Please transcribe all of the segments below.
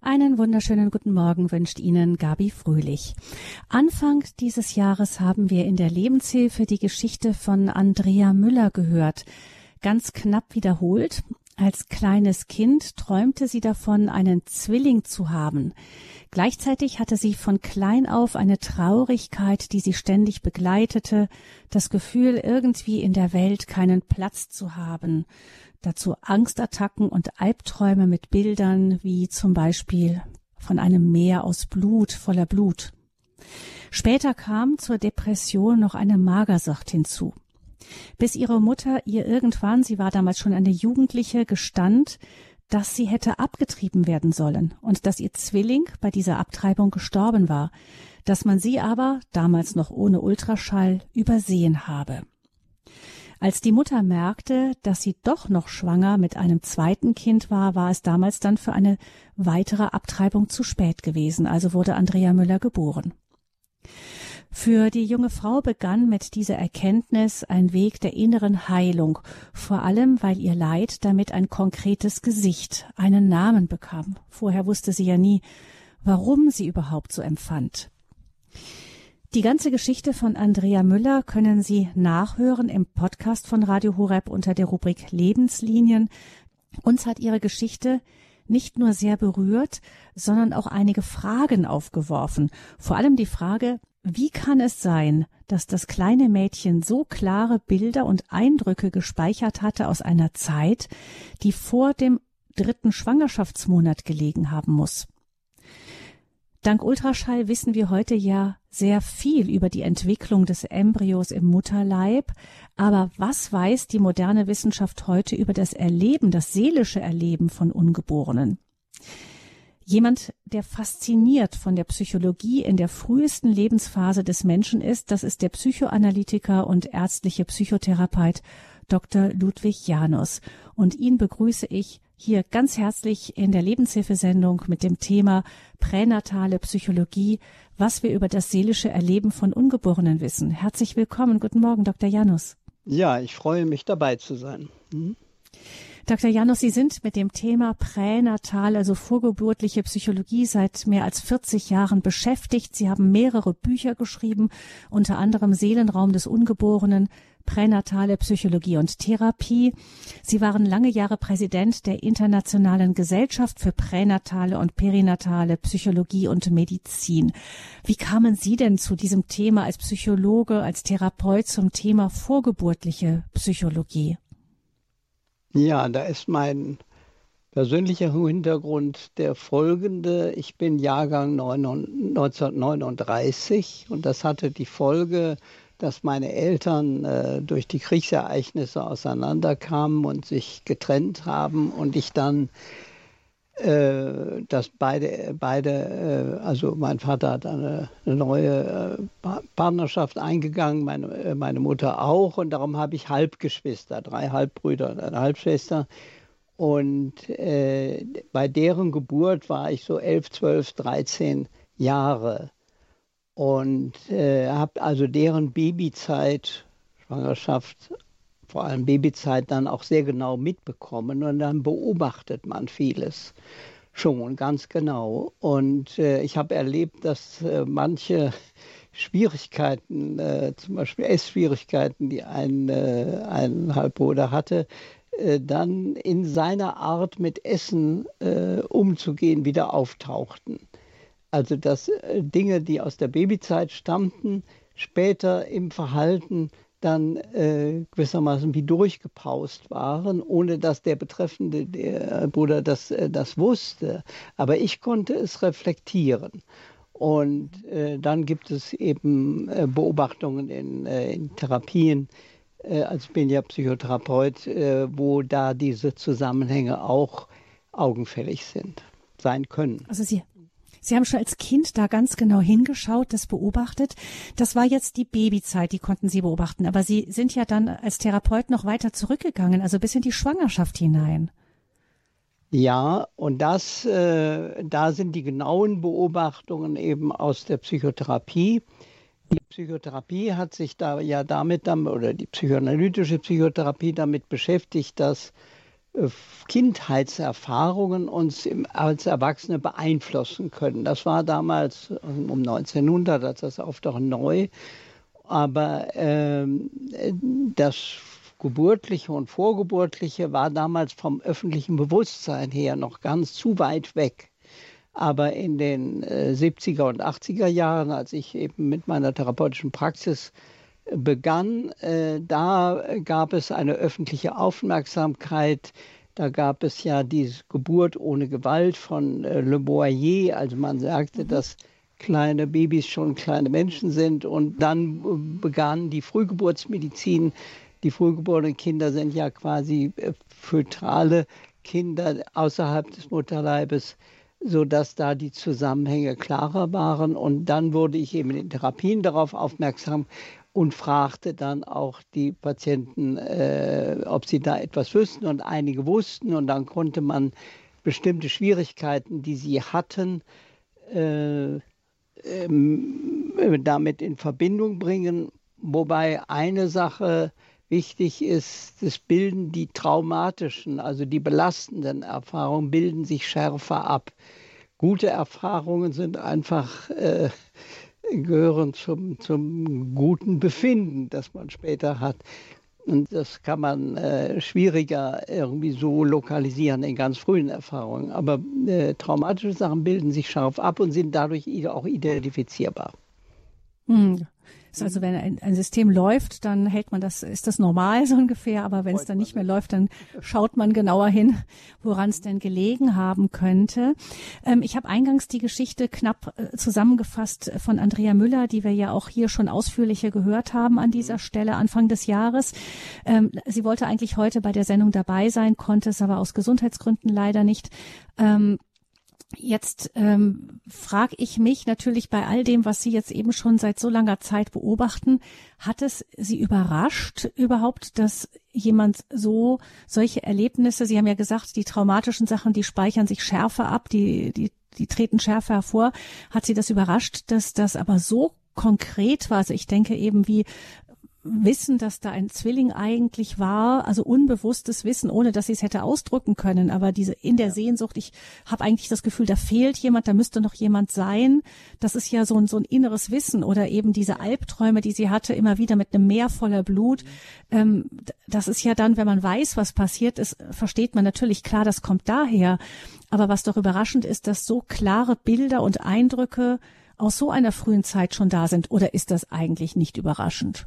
Einen wunderschönen guten Morgen wünscht Ihnen Gabi Fröhlich. Anfang dieses Jahres haben wir in der Lebenshilfe die Geschichte von Andrea Müller gehört. Ganz knapp wiederholt. Als kleines Kind träumte sie davon, einen Zwilling zu haben. Gleichzeitig hatte sie von klein auf eine Traurigkeit, die sie ständig begleitete, das Gefühl, irgendwie in der Welt keinen Platz zu haben dazu Angstattacken und Albträume mit Bildern wie zum Beispiel von einem Meer aus Blut, voller Blut. Später kam zur Depression noch eine Magersucht hinzu. Bis ihre Mutter ihr irgendwann, sie war damals schon eine Jugendliche, gestand, dass sie hätte abgetrieben werden sollen und dass ihr Zwilling bei dieser Abtreibung gestorben war, dass man sie aber, damals noch ohne Ultraschall, übersehen habe. Als die Mutter merkte, dass sie doch noch schwanger mit einem zweiten Kind war, war es damals dann für eine weitere Abtreibung zu spät gewesen, also wurde Andrea Müller geboren. Für die junge Frau begann mit dieser Erkenntnis ein Weg der inneren Heilung, vor allem weil ihr Leid damit ein konkretes Gesicht, einen Namen bekam. Vorher wusste sie ja nie, warum sie überhaupt so empfand. Die ganze Geschichte von Andrea Müller können Sie nachhören im Podcast von Radio Horeb unter der Rubrik Lebenslinien. Uns hat ihre Geschichte nicht nur sehr berührt, sondern auch einige Fragen aufgeworfen. Vor allem die Frage, wie kann es sein, dass das kleine Mädchen so klare Bilder und Eindrücke gespeichert hatte aus einer Zeit, die vor dem dritten Schwangerschaftsmonat gelegen haben muss? Dank Ultraschall wissen wir heute ja sehr viel über die Entwicklung des Embryos im Mutterleib. Aber was weiß die moderne Wissenschaft heute über das Erleben, das seelische Erleben von Ungeborenen? Jemand, der fasziniert von der Psychologie in der frühesten Lebensphase des Menschen ist, das ist der Psychoanalytiker und ärztliche Psychotherapeut Dr. Ludwig Janus. Und ihn begrüße ich hier ganz herzlich in der Lebenshilfesendung mit dem Thema pränatale Psychologie, was wir über das seelische Erleben von Ungeborenen wissen. Herzlich willkommen. Guten Morgen, Dr. Janus. Ja, ich freue mich dabei zu sein. Mhm. Dr. Janus, Sie sind mit dem Thema pränatal, also vorgeburtliche Psychologie, seit mehr als 40 Jahren beschäftigt. Sie haben mehrere Bücher geschrieben, unter anderem Seelenraum des Ungeborenen, pränatale Psychologie und Therapie. Sie waren lange Jahre Präsident der Internationalen Gesellschaft für pränatale und perinatale Psychologie und Medizin. Wie kamen Sie denn zu diesem Thema als Psychologe, als Therapeut zum Thema vorgeburtliche Psychologie? Ja, da ist mein persönlicher Hintergrund der folgende. Ich bin Jahrgang 1939 und das hatte die Folge, dass meine Eltern äh, durch die Kriegsereignisse auseinanderkamen und sich getrennt haben und ich dann äh, dass beide, beide äh, also mein Vater hat eine, eine neue äh, Partnerschaft eingegangen, meine, meine Mutter auch und darum habe ich Halbgeschwister, drei Halbbrüder und eine Halbschwester. Und äh, bei deren Geburt war ich so elf, zwölf, dreizehn Jahre und äh, habe also deren Babyzeit, Schwangerschaft, vor allem Babyzeit dann auch sehr genau mitbekommen und dann beobachtet man vieles schon ganz genau. Und äh, ich habe erlebt, dass äh, manche Schwierigkeiten, äh, zum Beispiel Essschwierigkeiten, die ein, äh, ein Halbbruder hatte, äh, dann in seiner Art mit Essen umzugehen wieder auftauchten. Also dass äh, Dinge, die aus der Babyzeit stammten, später im Verhalten dann äh, gewissermaßen wie durchgepaust waren, ohne dass der betreffende der Bruder das, äh, das wusste. Aber ich konnte es reflektieren. Und äh, dann gibt es eben äh, Beobachtungen in, äh, in Therapien, ich bin ja Psychotherapeut, wo da diese Zusammenhänge auch augenfällig sind, sein können. Also Sie, Sie haben schon als Kind da ganz genau hingeschaut, das beobachtet. Das war jetzt die Babyzeit, die konnten Sie beobachten. Aber Sie sind ja dann als Therapeut noch weiter zurückgegangen, also bis in die Schwangerschaft hinein. Ja, und das, äh, da sind die genauen Beobachtungen eben aus der Psychotherapie. Die Psychotherapie hat sich da ja damit, oder die psychoanalytische Psychotherapie damit beschäftigt, dass Kindheitserfahrungen uns als Erwachsene beeinflussen können. Das war damals um 1900, als das Auftauchen neu. Aber äh, das Geburtliche und Vorgeburtliche war damals vom öffentlichen Bewusstsein her noch ganz zu weit weg. Aber in den äh, 70er und 80er Jahren, als ich eben mit meiner therapeutischen Praxis begann, äh, da gab es eine öffentliche Aufmerksamkeit. Da gab es ja die Geburt ohne Gewalt von äh, Le Boyer. Also man sagte, mhm. dass kleine Babys schon kleine Menschen sind. Und dann äh, begann die Frühgeburtsmedizin. Die frühgeborenen Kinder sind ja quasi fötale Kinder außerhalb des Mutterleibes sodass da die Zusammenhänge klarer waren. Und dann wurde ich eben in Therapien darauf aufmerksam, und fragte dann auch die Patienten, äh, ob sie da etwas wüssten. Und einige wussten. Und dann konnte man bestimmte Schwierigkeiten, die sie hatten, äh, äh, damit in Verbindung bringen. Wobei eine Sache wichtig ist, das bilden die traumatischen, also die belastenden Erfahrungen, bilden sich schärfer ab. Gute Erfahrungen sind einfach äh, gehören zum, zum guten Befinden, das man später hat. Und das kann man äh, schwieriger irgendwie so lokalisieren in ganz frühen Erfahrungen. Aber äh, traumatische Sachen bilden sich scharf ab und sind dadurch auch identifizierbar. Hm. Ist also wenn ein, ein, System läuft, dann hält man das, ist das normal so ungefähr, aber wenn es dann nicht mehr läuft, dann schaut man genauer hin, woran es denn gelegen haben könnte. Ähm, ich habe eingangs die Geschichte knapp äh, zusammengefasst von Andrea Müller, die wir ja auch hier schon ausführlicher gehört haben an dieser Stelle Anfang des Jahres. Ähm, sie wollte eigentlich heute bei der Sendung dabei sein, konnte es aber aus Gesundheitsgründen leider nicht. Ähm, Jetzt ähm, frage ich mich natürlich bei all dem, was Sie jetzt eben schon seit so langer Zeit beobachten, hat es Sie überrascht überhaupt, dass jemand so solche Erlebnisse, Sie haben ja gesagt, die traumatischen Sachen, die speichern sich schärfer ab, die, die, die treten schärfer hervor. Hat Sie das überrascht, dass das aber so konkret war. Also ich denke eben, wie Wissen, dass da ein Zwilling eigentlich war, also unbewusstes Wissen, ohne dass sie es hätte ausdrücken können. Aber diese in der ja. Sehnsucht, ich habe eigentlich das Gefühl, da fehlt jemand, da müsste noch jemand sein. Das ist ja so ein, so ein inneres Wissen oder eben diese Albträume, die sie hatte, immer wieder mit einem Meer voller Blut. Mhm. Ähm, das ist ja dann, wenn man weiß, was passiert ist, versteht man natürlich klar, das kommt daher. Aber was doch überraschend ist, dass so klare Bilder und Eindrücke aus so einer frühen Zeit schon da sind. Oder ist das eigentlich nicht überraschend?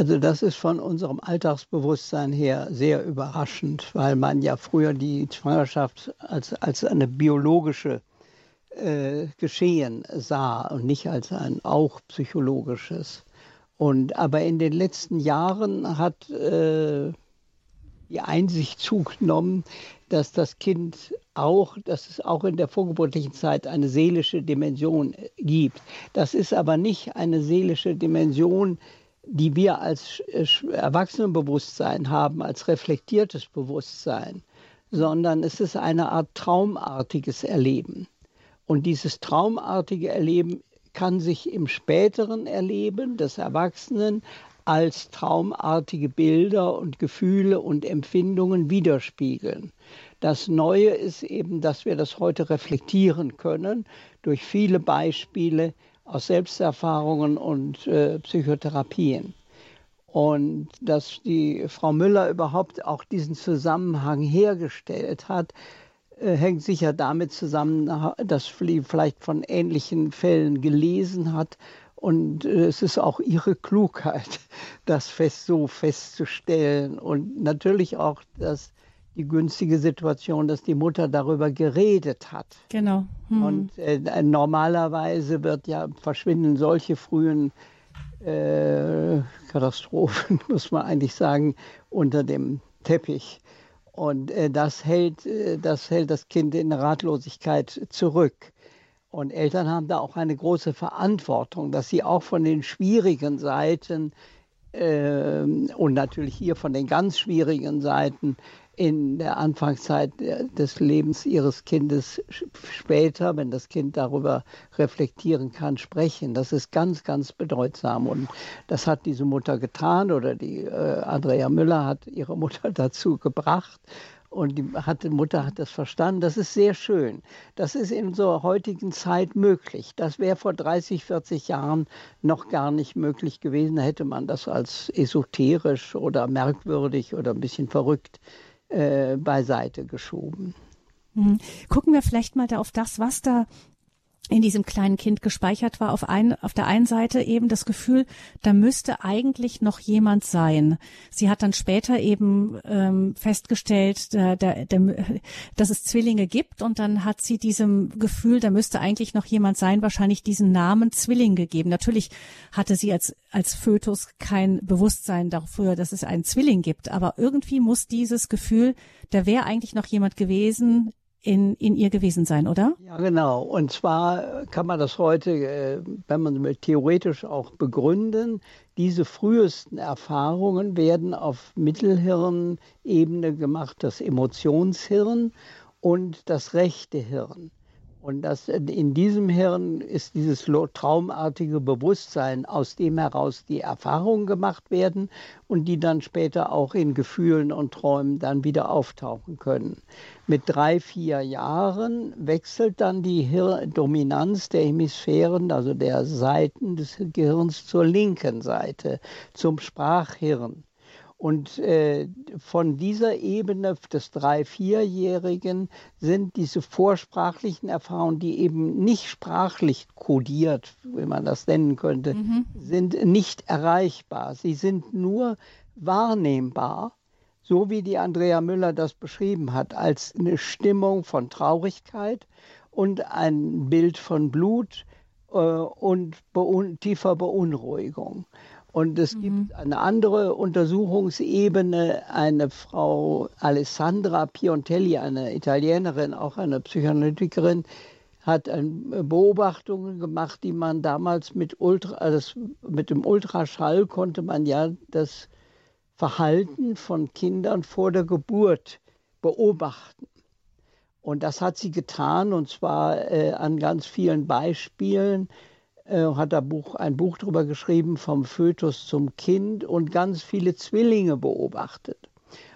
Also das ist von unserem Alltagsbewusstsein her sehr überraschend, weil man ja früher die Schwangerschaft als, als eine biologische äh, Geschehen sah und nicht als ein auch psychologisches. Und aber in den letzten Jahren hat äh, die Einsicht zugenommen, dass das Kind auch, dass es auch in der vorgeburtlichen Zeit eine seelische Dimension gibt. Das ist aber nicht eine seelische Dimension, die wir als Erwachsenenbewusstsein haben, als reflektiertes Bewusstsein, sondern es ist eine Art traumartiges Erleben. Und dieses traumartige Erleben kann sich im späteren Erleben des Erwachsenen als traumartige Bilder und Gefühle und Empfindungen widerspiegeln. Das Neue ist eben, dass wir das heute reflektieren können durch viele Beispiele, aus Selbsterfahrungen und äh, Psychotherapien. Und dass die Frau Müller überhaupt auch diesen Zusammenhang hergestellt hat, äh, hängt sicher damit zusammen, dass sie vielleicht von ähnlichen Fällen gelesen hat. Und äh, es ist auch ihre Klugheit, das fest so festzustellen. Und natürlich auch, dass die günstige Situation, dass die Mutter darüber geredet hat. Genau. Hm. Und äh, normalerweise wird ja verschwinden solche frühen äh, Katastrophen, muss man eigentlich sagen, unter dem Teppich. Und äh, das, hält, äh, das hält das Kind in Ratlosigkeit zurück. Und Eltern haben da auch eine große Verantwortung, dass sie auch von den schwierigen Seiten äh, und natürlich hier von den ganz schwierigen Seiten in der Anfangszeit des Lebens ihres Kindes später, wenn das Kind darüber reflektieren kann, sprechen. Das ist ganz, ganz bedeutsam. Und das hat diese Mutter getan oder die äh, Andrea Müller hat ihre Mutter dazu gebracht. Und die, hat, Mutter hat das verstanden. Das ist sehr schön. Das ist in unserer heutigen Zeit möglich. Das wäre vor 30, 40 Jahren noch gar nicht möglich gewesen. Da hätte man das als esoterisch oder merkwürdig oder ein bisschen verrückt äh, beiseite geschoben. Mhm. Gucken wir vielleicht mal da auf das, was da in diesem kleinen Kind gespeichert war, auf, ein, auf der einen Seite eben das Gefühl, da müsste eigentlich noch jemand sein. Sie hat dann später eben ähm, festgestellt, da, da, da, dass es Zwillinge gibt und dann hat sie diesem Gefühl, da müsste eigentlich noch jemand sein, wahrscheinlich diesen Namen Zwilling gegeben. Natürlich hatte sie als, als Fötus kein Bewusstsein dafür, dass es einen Zwilling gibt, aber irgendwie muss dieses Gefühl, da wäre eigentlich noch jemand gewesen, in, in ihr gewesen sein, oder? Ja, genau. Und zwar kann man das heute, äh, wenn man will, theoretisch auch begründen. Diese frühesten Erfahrungen werden auf Mittelhirnebene gemacht, das Emotionshirn und das rechte Hirn. Und das, in diesem Hirn ist dieses traumartige Bewusstsein, aus dem heraus die Erfahrungen gemacht werden und die dann später auch in Gefühlen und Träumen dann wieder auftauchen können. Mit drei, vier Jahren wechselt dann die Hir Dominanz der Hemisphären, also der Seiten des Gehirns zur linken Seite, zum Sprachhirn. Und äh, von dieser Ebene des drei-, vierjährigen sind diese vorsprachlichen Erfahrungen, die eben nicht sprachlich kodiert, wie man das nennen könnte, mhm. sind nicht erreichbar. Sie sind nur wahrnehmbar, so wie die Andrea Müller das beschrieben hat, als eine Stimmung von Traurigkeit und ein Bild von Blut äh, und beun tiefer Beunruhigung. Und es mhm. gibt eine andere Untersuchungsebene, eine Frau Alessandra Piontelli, eine Italienerin, auch eine Psychoanalytikerin, hat Beobachtungen gemacht, die man damals mit, Ultra, also mit dem Ultraschall konnte man ja das Verhalten von Kindern vor der Geburt beobachten. Und das hat sie getan, und zwar äh, an ganz vielen Beispielen äh, hat er Buch, ein Buch darüber geschrieben, vom Fötus zum Kind und ganz viele Zwillinge beobachtet.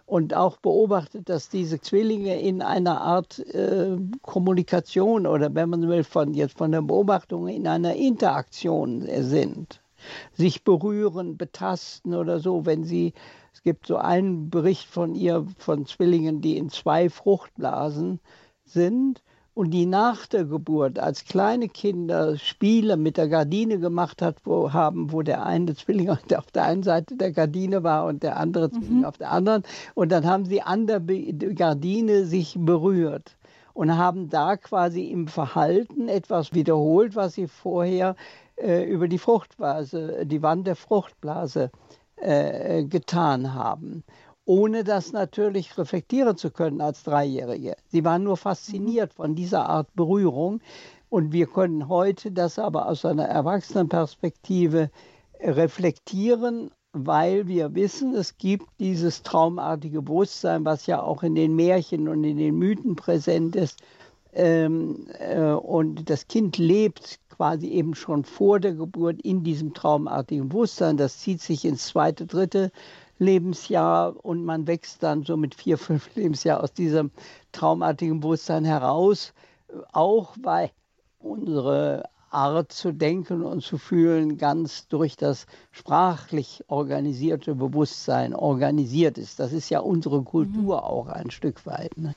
Und auch beobachtet, dass diese Zwillinge in einer Art äh, Kommunikation oder wenn man will, von, jetzt von der Beobachtung in einer Interaktion sind. Sich berühren, betasten oder so, wenn sie, es gibt so einen Bericht von ihr, von Zwillingen, die in zwei Fruchtblasen sind und die nach der Geburt als kleine Kinder Spiele mit der Gardine gemacht hat, wo haben, wo der eine Zwilling auf der einen Seite der Gardine war und der andere Zwilling mhm. auf der anderen. Und dann haben sie an der Gardine sich berührt und haben da quasi im Verhalten etwas wiederholt, was sie vorher äh, über die Fruchtblase, die Wand der Fruchtblase äh, getan haben ohne das natürlich reflektieren zu können als Dreijährige. Sie waren nur fasziniert von dieser Art Berührung und wir können heute das aber aus einer Erwachsenenperspektive reflektieren, weil wir wissen, es gibt dieses traumartige Bewusstsein, was ja auch in den Märchen und in den Mythen präsent ist. Ähm, äh, und das Kind lebt quasi eben schon vor der Geburt in diesem traumartigen Bewusstsein. Das zieht sich ins zweite, dritte Lebensjahr und man wächst dann so mit vier, fünf Lebensjahr aus diesem traumartigen Bewusstsein heraus, auch weil unsere Art zu denken und zu fühlen ganz durch das sprachlich organisierte Bewusstsein organisiert ist. Das ist ja unsere Kultur mhm. auch ein Stück weit. Ne?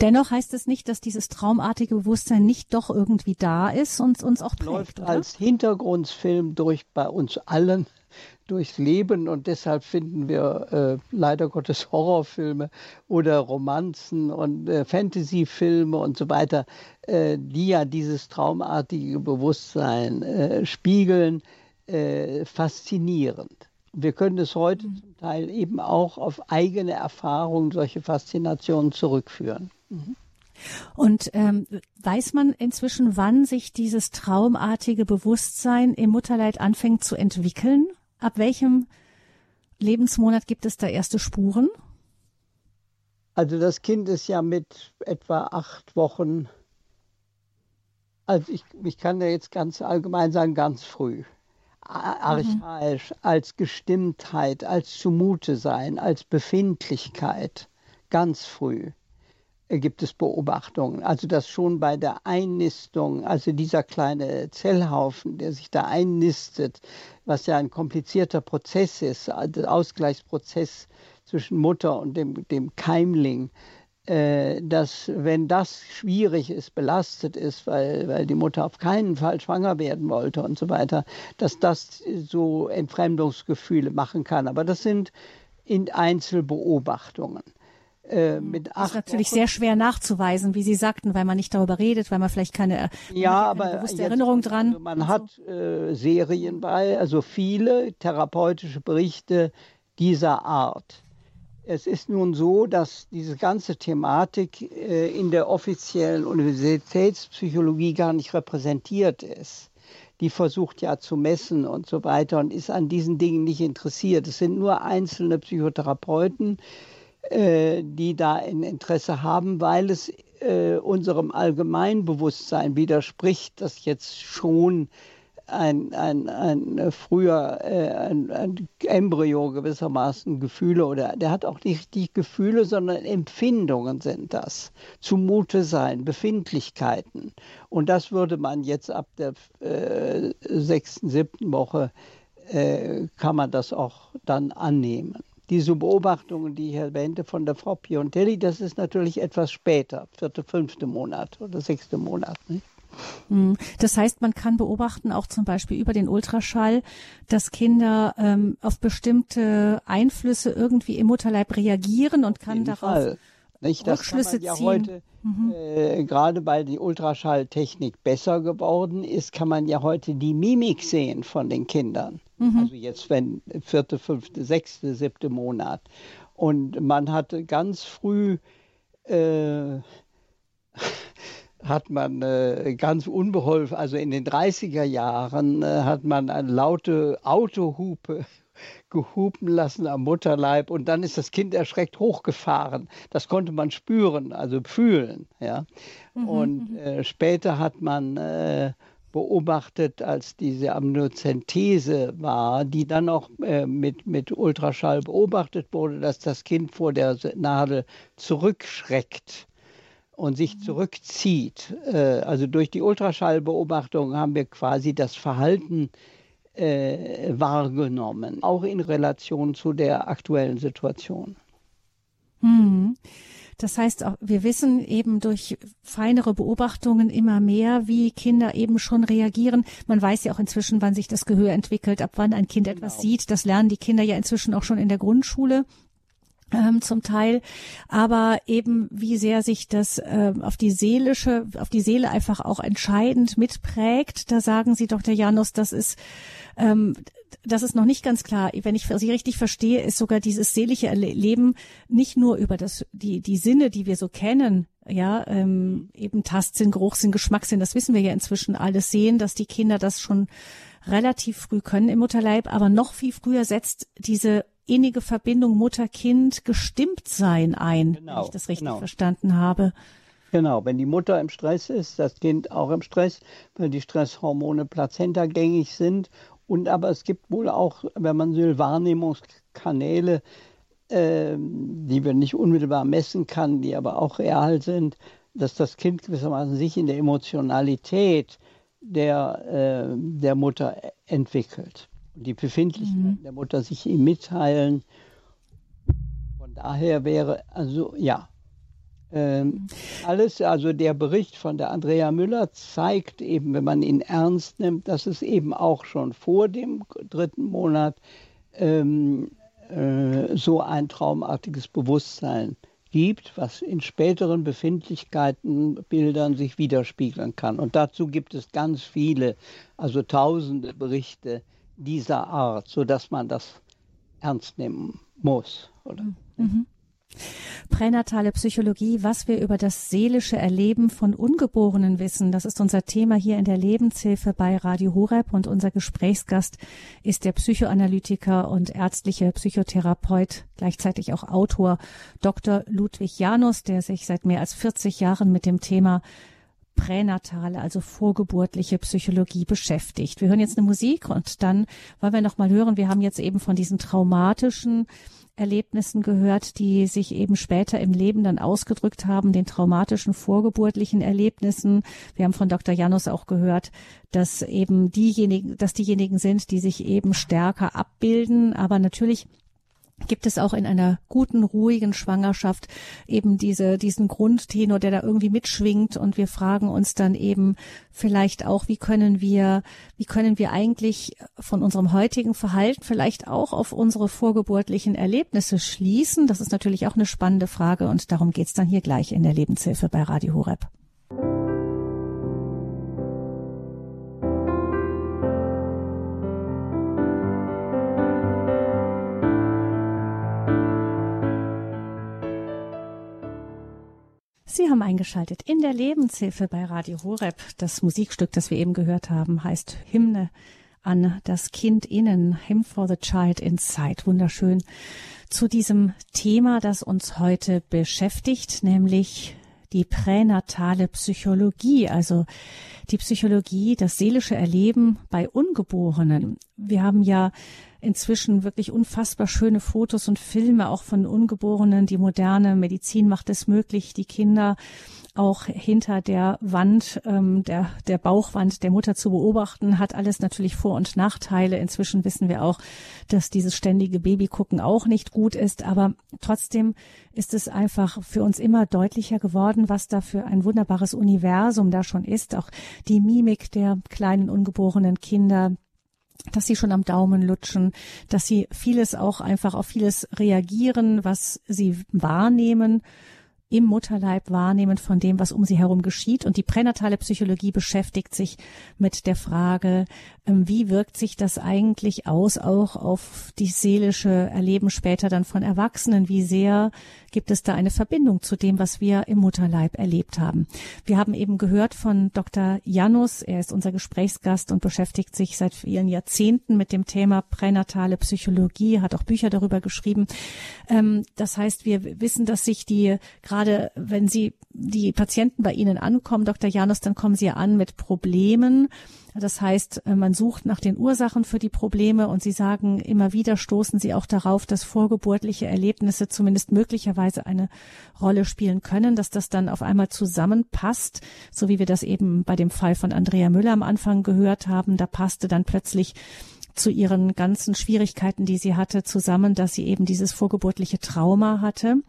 Dennoch heißt es nicht, dass dieses traumartige Bewusstsein nicht doch irgendwie da ist und uns auch prägt. Läuft oder? als Hintergrundfilm durch bei uns allen durchs Leben und deshalb finden wir äh, leider Gottes Horrorfilme oder Romanzen und äh, Fantasyfilme und so weiter, äh, die ja dieses traumartige Bewusstsein äh, spiegeln, äh, faszinierend. Wir können es heute mhm. zum Teil eben auch auf eigene Erfahrungen, solche Faszinationen zurückführen. Mhm. Und ähm, weiß man inzwischen, wann sich dieses traumartige Bewusstsein im Mutterleid anfängt zu entwickeln? Ab welchem Lebensmonat gibt es da erste Spuren? Also das Kind ist ja mit etwa acht Wochen, also ich, ich kann ja jetzt ganz allgemein sagen, ganz früh. Archaisch, mhm. als Gestimmtheit, als Zumute sein, als Befindlichkeit, ganz früh gibt es Beobachtungen. Also dass schon bei der Einnistung, also dieser kleine Zellhaufen, der sich da einnistet, was ja ein komplizierter Prozess ist, der Ausgleichsprozess zwischen Mutter und dem, dem Keimling, äh, dass wenn das schwierig ist, belastet ist, weil, weil die Mutter auf keinen Fall schwanger werden wollte und so weiter, dass das so Entfremdungsgefühle machen kann. Aber das sind in Einzelbeobachtungen. Äh, mit acht das ist natürlich Wochen. sehr schwer nachzuweisen, wie Sie sagten, weil man nicht darüber redet, weil man vielleicht keine, ja, keine aber bewusste Erinnerung dran. Also man hat so. äh, Serien bei, also viele therapeutische Berichte dieser Art. Es ist nun so, dass diese ganze Thematik äh, in der offiziellen Universitätspsychologie gar nicht repräsentiert ist. Die versucht ja zu messen und so weiter und ist an diesen Dingen nicht interessiert. Es sind nur einzelne Psychotherapeuten, äh, die da ein Interesse haben, weil es äh, unserem Allgemeinbewusstsein widerspricht, dass jetzt schon ein, ein, ein früher äh, ein, ein, Embryo gewissermaßen Gefühle oder der hat auch nicht die Gefühle, sondern Empfindungen sind das. Zumute sein, Befindlichkeiten. Und das würde man jetzt ab der äh, sechsten, siebten Woche äh, kann man das auch dann annehmen diese Beobachtungen, die ich erwähnte von der Frau Piontelli, das ist natürlich etwas später, vierte, fünfte Monat oder sechste Monat. Nicht? Hm. Das heißt, man kann beobachten, auch zum Beispiel über den Ultraschall, dass Kinder ähm, auf bestimmte Einflüsse irgendwie im Mutterleib reagieren und kann darauf Fall. Nicht? Das Rückschlüsse ja ziehen. heute, mhm. äh, gerade weil die Ultraschalltechnik besser geworden ist, kann man ja heute die Mimik sehen von den Kindern. Mhm. Also jetzt, wenn vierte, fünfte, sechste, siebte Monat. Und man hatte ganz früh, äh, hat man äh, ganz unbeholfen, also in den 30er Jahren äh, hat man eine laute Autohupe gehupen lassen am Mutterleib und dann ist das Kind erschreckt hochgefahren. Das konnte man spüren, also fühlen. Ja. Mhm, und mhm. äh, später hat man äh, beobachtet, als diese Amniozentese war, die dann auch äh, mit, mit Ultraschall beobachtet wurde, dass das Kind vor der Nadel zurückschreckt und sich mhm. zurückzieht. Äh, also durch die Ultraschallbeobachtung haben wir quasi das Verhalten äh, wahrgenommen, auch in Relation zu der aktuellen Situation. Hm. Das heißt, wir wissen eben durch feinere Beobachtungen immer mehr, wie Kinder eben schon reagieren. Man weiß ja auch inzwischen, wann sich das Gehör entwickelt, ab wann ein Kind etwas genau. sieht. Das lernen die Kinder ja inzwischen auch schon in der Grundschule ähm, zum Teil, aber eben wie sehr sich das ähm, auf die seelische, auf die Seele einfach auch entscheidend mitprägt. Da sagen Sie, Dr. Janus, das ist ähm, das ist noch nicht ganz klar. Wenn ich Sie richtig verstehe, ist sogar dieses seelische Leben nicht nur über das, die, die Sinne, die wir so kennen, ja, ähm, eben Tastsinn, Geruchssinn, Geschmackssinn, das wissen wir ja inzwischen alles sehen, dass die Kinder das schon relativ früh können im Mutterleib, aber noch viel früher setzt diese innige Verbindung Mutter-Kind gestimmt sein ein, genau, wenn ich das richtig genau. verstanden habe. Genau, wenn die Mutter im Stress ist, das Kind auch im Stress, weil die Stresshormone plazentagängig sind. Und aber es gibt wohl auch, wenn man so will, Wahrnehmungskanäle, äh, die wir nicht unmittelbar messen kann, die aber auch real sind, dass das Kind gewissermaßen sich in der Emotionalität der, äh, der Mutter entwickelt die Befindlichkeiten mhm. der Mutter sich ihm mitteilen. Von daher wäre, also ja, ähm, alles, also der Bericht von der Andrea Müller zeigt eben, wenn man ihn ernst nimmt, dass es eben auch schon vor dem dritten Monat ähm, äh, so ein traumartiges Bewusstsein gibt, was in späteren Befindlichkeiten, Bildern sich widerspiegeln kann. Und dazu gibt es ganz viele, also tausende Berichte, dieser Art, sodass man das ernst nehmen muss. Oder? Mhm. Pränatale Psychologie, was wir über das seelische Erleben von Ungeborenen wissen. Das ist unser Thema hier in der Lebenshilfe bei Radio Horeb und unser Gesprächsgast ist der Psychoanalytiker und ärztliche Psychotherapeut, gleichzeitig auch Autor Dr. Ludwig Janus, der sich seit mehr als 40 Jahren mit dem Thema pränatale, also vorgeburtliche Psychologie beschäftigt. Wir hören jetzt eine Musik und dann wollen wir noch mal hören, wir haben jetzt eben von diesen traumatischen Erlebnissen gehört, die sich eben später im Leben dann ausgedrückt haben, den traumatischen vorgeburtlichen Erlebnissen. Wir haben von Dr. Janus auch gehört, dass eben diejenigen, dass diejenigen sind, die sich eben stärker abbilden, aber natürlich gibt es auch in einer guten, ruhigen Schwangerschaft eben diese, diesen Grundtenor, der da irgendwie mitschwingt und wir fragen uns dann eben vielleicht auch, wie können wir, wie können wir eigentlich von unserem heutigen Verhalten vielleicht auch auf unsere vorgeburtlichen Erlebnisse schließen? Das ist natürlich auch eine spannende Frage und darum geht's dann hier gleich in der Lebenshilfe bei Radio Horeb. Sie haben eingeschaltet in der Lebenshilfe bei Radio Horeb. Das Musikstück, das wir eben gehört haben, heißt Hymne an das Kind innen, Hymn for the Child Inside. Wunderschön zu diesem Thema, das uns heute beschäftigt, nämlich die pränatale Psychologie, also die Psychologie, das seelische Erleben bei Ungeborenen. Wir haben ja inzwischen wirklich unfassbar schöne Fotos und Filme auch von Ungeborenen. Die moderne Medizin macht es möglich, die Kinder auch hinter der Wand, ähm, der, der Bauchwand der Mutter zu beobachten, hat alles natürlich Vor- und Nachteile. Inzwischen wissen wir auch, dass dieses ständige Babygucken auch nicht gut ist. Aber trotzdem ist es einfach für uns immer deutlicher geworden, was da für ein wunderbares Universum da schon ist. Auch die Mimik der kleinen ungeborenen Kinder, dass sie schon am Daumen lutschen, dass sie vieles auch einfach auf vieles reagieren, was sie wahrnehmen im Mutterleib wahrnehmen von dem, was um sie herum geschieht. Und die pränatale Psychologie beschäftigt sich mit der Frage, ähm, wie wirkt sich das eigentlich aus, auch auf die seelische Erleben später dann von Erwachsenen? Wie sehr gibt es da eine Verbindung zu dem, was wir im Mutterleib erlebt haben? Wir haben eben gehört von Dr. Janus. Er ist unser Gesprächsgast und beschäftigt sich seit vielen Jahrzehnten mit dem Thema pränatale Psychologie, hat auch Bücher darüber geschrieben. Ähm, das heißt, wir wissen, dass sich die gerade wenn Sie die Patienten bei Ihnen ankommen, Dr. Janus, dann kommen Sie an mit Problemen. Das heißt, äh, man sucht nach den Ursachen für die Probleme und Sie sagen, immer wieder stoßen Sie auch darauf, dass vorgeburtliche Erlebnisse zumindest möglicherweise eine Rolle spielen können, dass das dann auf einmal zusammenpasst, so wie wir das eben bei dem Fall von Andrea Müller am Anfang gehört haben. Da passte dann plötzlich zu ihren ganzen Schwierigkeiten, die sie hatte, zusammen, dass sie eben dieses vorgeburtliche Trauma hatte.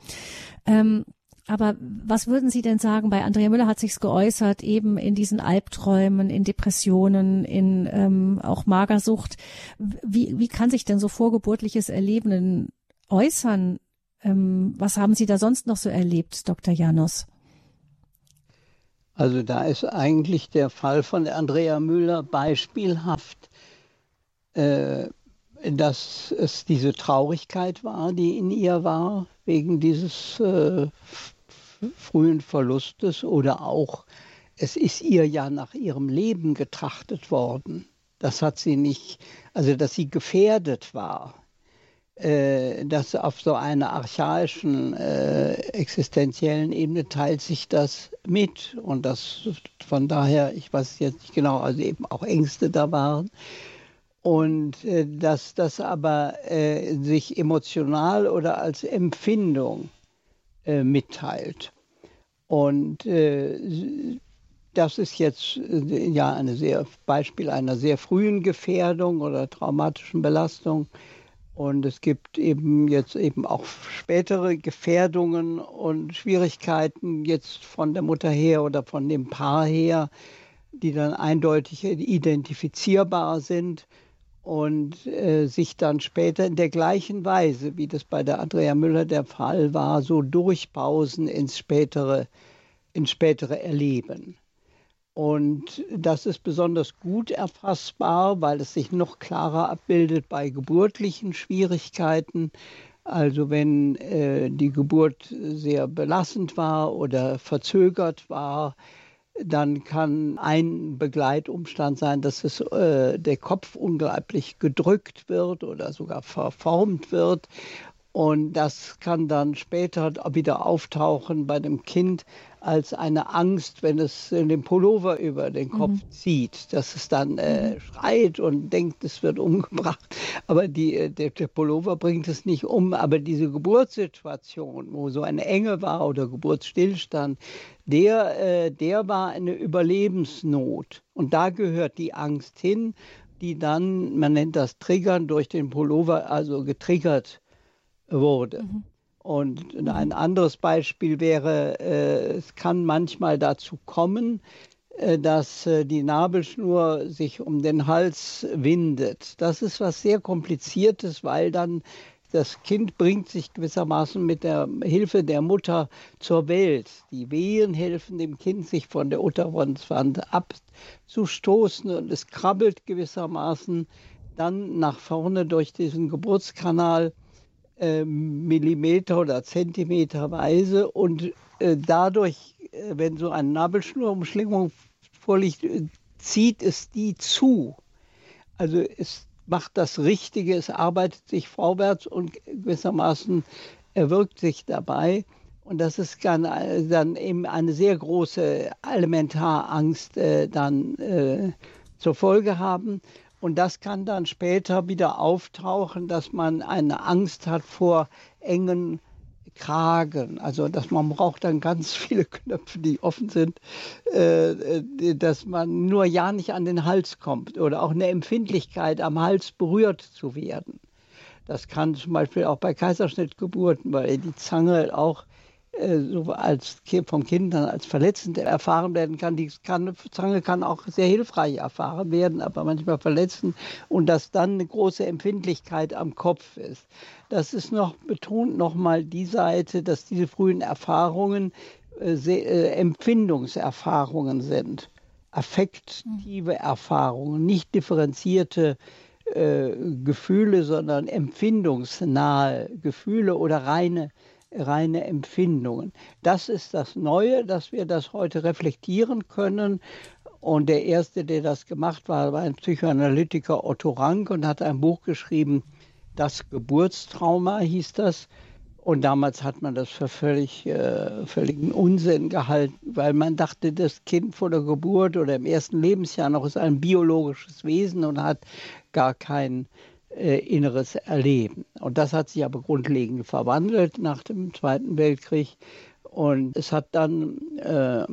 Ähm, aber was würden Sie denn sagen, bei Andrea Müller hat sich's geäußert, eben in diesen Albträumen, in Depressionen, in ähm, auch Magersucht. Wie, wie kann sich denn so vorgeburtliches Erleben äußern? Ähm, was haben Sie da sonst noch so erlebt, Dr. Janus? Also da ist eigentlich der Fall von Andrea Müller beispielhaft, äh, dass es diese Traurigkeit war, die in ihr war, wegen dieses äh, frühen Verlustes oder auch, es ist ihr ja nach ihrem Leben getrachtet worden. Das hat sie nicht, also dass sie gefährdet war, äh, dass auf so einer archaischen äh, existenziellen Ebene teilt sich das mit und das von daher, ich weiß jetzt nicht genau, also eben auch Ängste da waren und äh, dass das aber äh, sich emotional oder als Empfindung äh, mitteilt. Und äh, das ist jetzt äh, ja ein sehr Beispiel einer sehr frühen Gefährdung oder traumatischen Belastung. Und es gibt eben jetzt eben auch spätere Gefährdungen und Schwierigkeiten jetzt von der Mutter her oder von dem Paar her, die dann eindeutig identifizierbar sind und äh, sich dann später in der gleichen Weise, wie das bei der Andrea Müller der Fall war, so durchpausen ins spätere, ins spätere Erleben. Und das ist besonders gut erfassbar, weil es sich noch klarer abbildet bei geburtlichen Schwierigkeiten, Also wenn äh, die Geburt sehr belastend war oder verzögert war, dann kann ein Begleitumstand sein, dass es, äh, der Kopf unglaublich gedrückt wird oder sogar verformt wird. Und das kann dann später wieder auftauchen bei dem Kind als eine Angst, wenn es den Pullover über den Kopf mhm. zieht, dass es dann äh, mhm. schreit und denkt, es wird umgebracht. Aber die, äh, der, der, Pullover bringt es nicht um. Aber diese Geburtssituation, wo so eine Enge war oder Geburtsstillstand, der, äh, der war eine Überlebensnot. Und da gehört die Angst hin, die dann, man nennt das Triggern, durch den Pullover also getriggert wurde. Mhm. Und ein anderes Beispiel wäre, äh, es kann manchmal dazu kommen, äh, dass äh, die Nabelschnur sich um den Hals windet. Das ist was sehr kompliziertes, weil dann das Kind bringt sich gewissermaßen mit der Hilfe der Mutter zur Welt. Die Wehen helfen dem Kind, sich von der Unterwand abzustoßen und es krabbelt gewissermaßen dann nach vorne durch diesen Geburtskanal Millimeter oder Zentimeterweise und äh, dadurch, äh, wenn so eine Nabelschnurumschlingung vorliegt, äh, zieht es die zu. Also es macht das Richtige, es arbeitet sich vorwärts und gewissermaßen erwirkt sich dabei. Und das ist dann, äh, eben eine sehr große Elementarangst äh, dann äh, zur Folge haben. Und das kann dann später wieder auftauchen, dass man eine Angst hat vor engen Kragen. Also dass man braucht dann ganz viele Knöpfe, die offen sind, äh, äh, dass man nur ja nicht an den Hals kommt oder auch eine Empfindlichkeit am Hals berührt zu werden. Das kann zum Beispiel auch bei Kaiserschnittgeburten, weil die Zange auch so als vom Kind dann als verletzend erfahren werden kann. Die kann, Zange kann auch sehr hilfreich erfahren werden, aber manchmal verletzend und dass dann eine große Empfindlichkeit am Kopf ist. Das ist noch betont nochmal die Seite, dass diese frühen Erfahrungen äh, äh, Empfindungserfahrungen sind, affektive Erfahrungen, nicht differenzierte äh, Gefühle, sondern empfindungsnahe Gefühle oder reine reine Empfindungen. Das ist das Neue, dass wir das heute reflektieren können. Und der erste, der das gemacht war, war ein Psychoanalytiker Otto Rank und hat ein Buch geschrieben, Das Geburtstrauma hieß das. Und damals hat man das für völlig, äh, völligen Unsinn gehalten, weil man dachte, das Kind vor der Geburt oder im ersten Lebensjahr noch ist ein biologisches Wesen und hat gar keinen äh, inneres Erleben. Und das hat sich aber grundlegend verwandelt nach dem Zweiten Weltkrieg. Und es hat dann äh,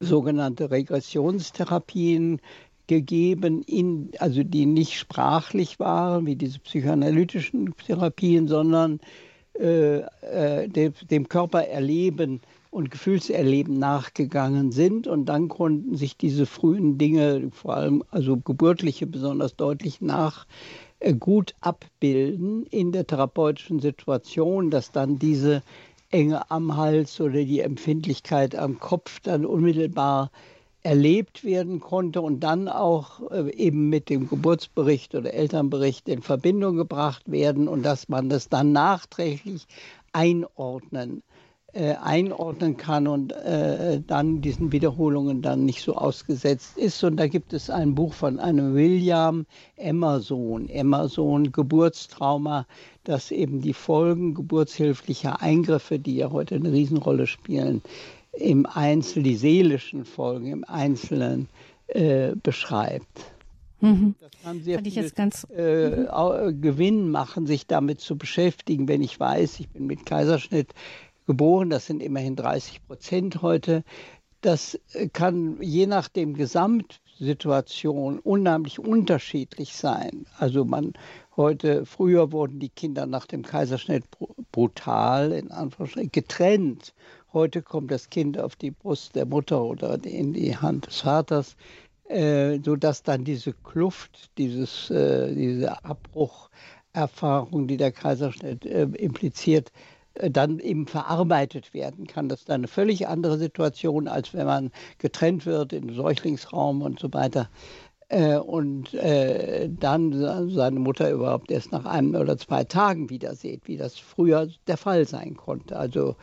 sogenannte Regressionstherapien gegeben, in, also die nicht sprachlich waren, wie diese psychoanalytischen Therapien, sondern äh, äh, dem, dem Körpererleben und Gefühlserleben nachgegangen sind. Und dann konnten sich diese frühen Dinge, vor allem also geburtliche, besonders deutlich nach gut abbilden in der therapeutischen Situation, dass dann diese Enge am Hals oder die Empfindlichkeit am Kopf dann unmittelbar erlebt werden konnte und dann auch äh, eben mit dem Geburtsbericht oder Elternbericht in Verbindung gebracht werden und dass man das dann nachträglich einordnen äh, einordnen kann und äh, dann diesen Wiederholungen dann nicht so ausgesetzt ist. Und da gibt es ein Buch von einem William Emerson, Emerson Geburtstrauma, das eben die Folgen geburtshilflicher Eingriffe, die ja heute eine Riesenrolle spielen, im Einzelnen, die seelischen Folgen im Einzelnen äh, beschreibt. Mhm. Das kann sehr Fand viel ganz, äh, mhm. Gewinn machen, sich damit zu beschäftigen. Wenn ich weiß, ich bin mit Kaiserschnitt geboren. Das sind immerhin 30 Prozent heute. Das kann je nach dem Gesamtsituation unheimlich unterschiedlich sein. Also man heute, früher wurden die Kinder nach dem Kaiserschnitt brutal, in Anführungsstrichen, getrennt. Heute kommt das Kind auf die Brust der Mutter oder in die Hand des Vaters, äh, sodass dann diese Kluft, dieses, äh, diese Abbrucherfahrung, die der Kaiserschnitt äh, impliziert, äh, dann eben verarbeitet werden kann. Das ist eine völlig andere Situation, als wenn man getrennt wird im Säuglingsraum und so weiter. Äh, und äh, dann seine Mutter überhaupt erst nach einem oder zwei Tagen wieder sieht, wie das früher der Fall sein konnte. Also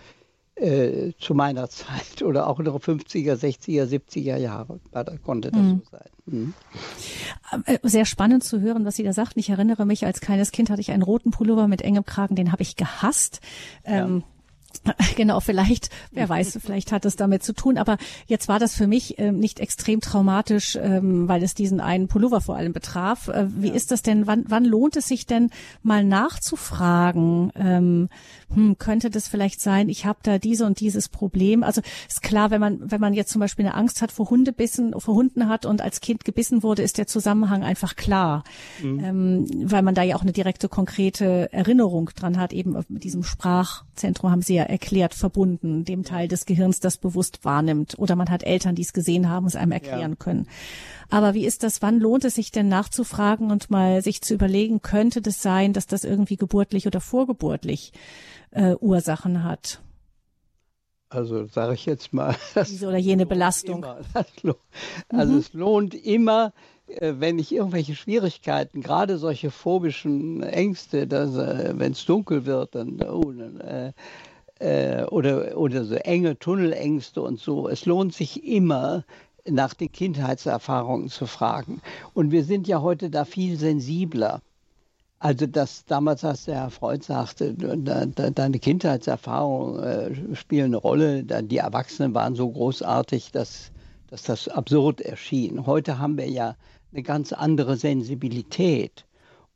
äh, zu meiner Zeit oder auch in den 50er, 60er, 70er Jahre da konnte das mhm. so sein. Mhm. Äh, sehr spannend zu hören, was Sie da sagten. Ich erinnere mich, als kleines Kind hatte ich einen roten Pullover mit engem Kragen, den habe ich gehasst. Ja. Ähm, Genau, vielleicht, wer weiß, vielleicht hat es damit zu tun. Aber jetzt war das für mich ähm, nicht extrem traumatisch, ähm, weil es diesen einen Pullover vor allem betraf. Äh, wie ja. ist das denn? Wann, wann lohnt es sich denn mal nachzufragen? Ähm, hm, könnte das vielleicht sein? Ich habe da diese und dieses Problem. Also ist klar, wenn man wenn man jetzt zum Beispiel eine Angst hat vor Hundebissen, vor Hunden hat und als Kind gebissen wurde, ist der Zusammenhang einfach klar, mhm. ähm, weil man da ja auch eine direkte konkrete Erinnerung dran hat. Eben mit diesem Sprachzentrum haben Sie ja erklärt, verbunden, dem Teil des Gehirns, das bewusst wahrnimmt. Oder man hat Eltern, die es gesehen haben, es einem erklären ja. können. Aber wie ist das? Wann lohnt es sich denn nachzufragen und mal sich zu überlegen, könnte das sein, dass das irgendwie geburtlich oder vorgeburtlich äh, Ursachen hat? Also sage ich jetzt mal. Diese oder jene Belastung. Immer, also mhm. es lohnt immer, äh, wenn ich irgendwelche Schwierigkeiten, gerade solche phobischen Ängste, äh, wenn es dunkel wird, dann, oh, dann äh, äh, oder, oder so enge Tunnelängste und so. Es lohnt sich immer, nach den Kindheitserfahrungen zu fragen. Und wir sind ja heute da viel sensibler. Also das damals, als der Herr Freud sagte, deine Kindheitserfahrungen äh, spielen eine Rolle, die Erwachsenen waren so großartig, dass, dass das absurd erschien. Heute haben wir ja eine ganz andere Sensibilität.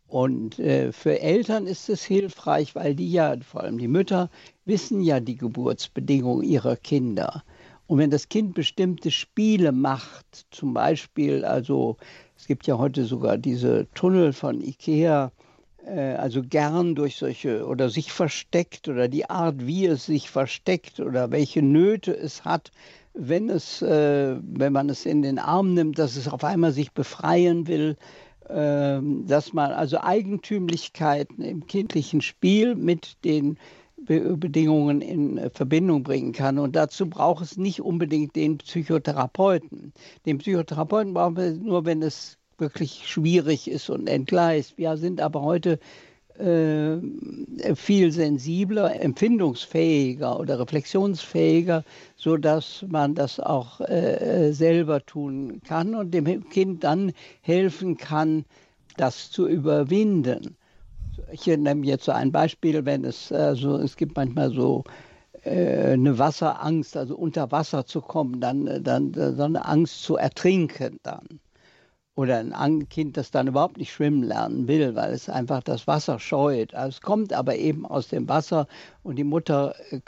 Und äh, für Eltern ist es hilfreich, weil die ja, vor allem die Mütter, wissen ja die Geburtsbedingungen ihrer Kinder. Und wenn das Kind bestimmte Spiele macht, zum Beispiel, also es gibt ja heute sogar diese Tunnel von Ikea, äh, also gern durch solche oder sich versteckt oder die Art, wie es sich versteckt oder welche Nöte es hat, wenn es, äh, wenn man es in den Arm nimmt, dass es auf einmal sich befreien will, ähm, dass man also Eigentümlichkeiten im kindlichen Spiel mit den Bedingungen in äh, Verbindung bringen kann. Und dazu braucht es nicht unbedingt den Psychotherapeuten. Den Psychotherapeuten brauchen wir nur, wenn es wirklich schwierig ist und entgleist. Wir sind aber heute äh, viel sensibler, empfindungsfähiger oder reflexionsfähiger, so dass man das auch äh, selber tun kann und dem Kind dann helfen kann, das zu überwinden. Ich nehme jetzt so ein Beispiel, wenn es also es gibt manchmal so äh, eine Wasserangst, also unter Wasser zu kommen, dann, dann so eine Angst zu ertrinken dann oder ein Kind, das dann überhaupt nicht schwimmen lernen will, weil es einfach das Wasser scheut. Also es kommt aber eben aus dem Wasser und die Mutter äh,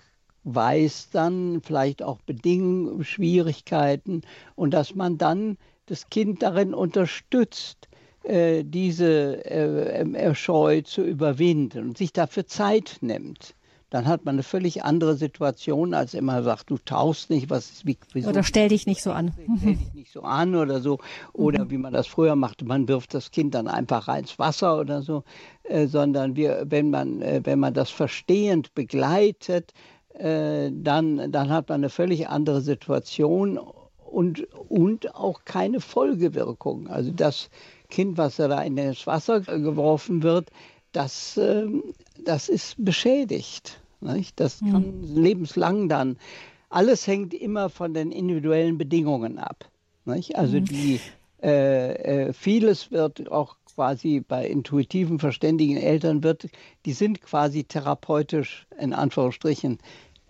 weiß dann vielleicht auch Bedingungen, Schwierigkeiten und dass man dann das Kind darin unterstützt, äh, diese äh, Scheu zu überwinden und sich dafür Zeit nimmt dann hat man eine völlig andere Situation, als immer sagt, du tauchst nicht, was ist, wie, wieso? Oder stell dich nicht so an. Stell dich nicht so an oder so. Oder mhm. wie man das früher machte, man wirft das Kind dann einfach ins Wasser oder so. Äh, sondern wir, wenn man, äh, wenn man das verstehend begleitet, äh, dann, dann hat man eine völlig andere Situation und, und auch keine Folgewirkung. Also das Kind, was da in das Wasser geworfen wird, das, ähm, das ist beschädigt. Nicht? Das kann lebenslang dann. Alles hängt immer von den individuellen Bedingungen ab. Nicht? Also mhm. die, äh, äh, vieles wird auch quasi bei intuitiven, verständigen Eltern wird, die sind quasi therapeutisch in Anführungsstrichen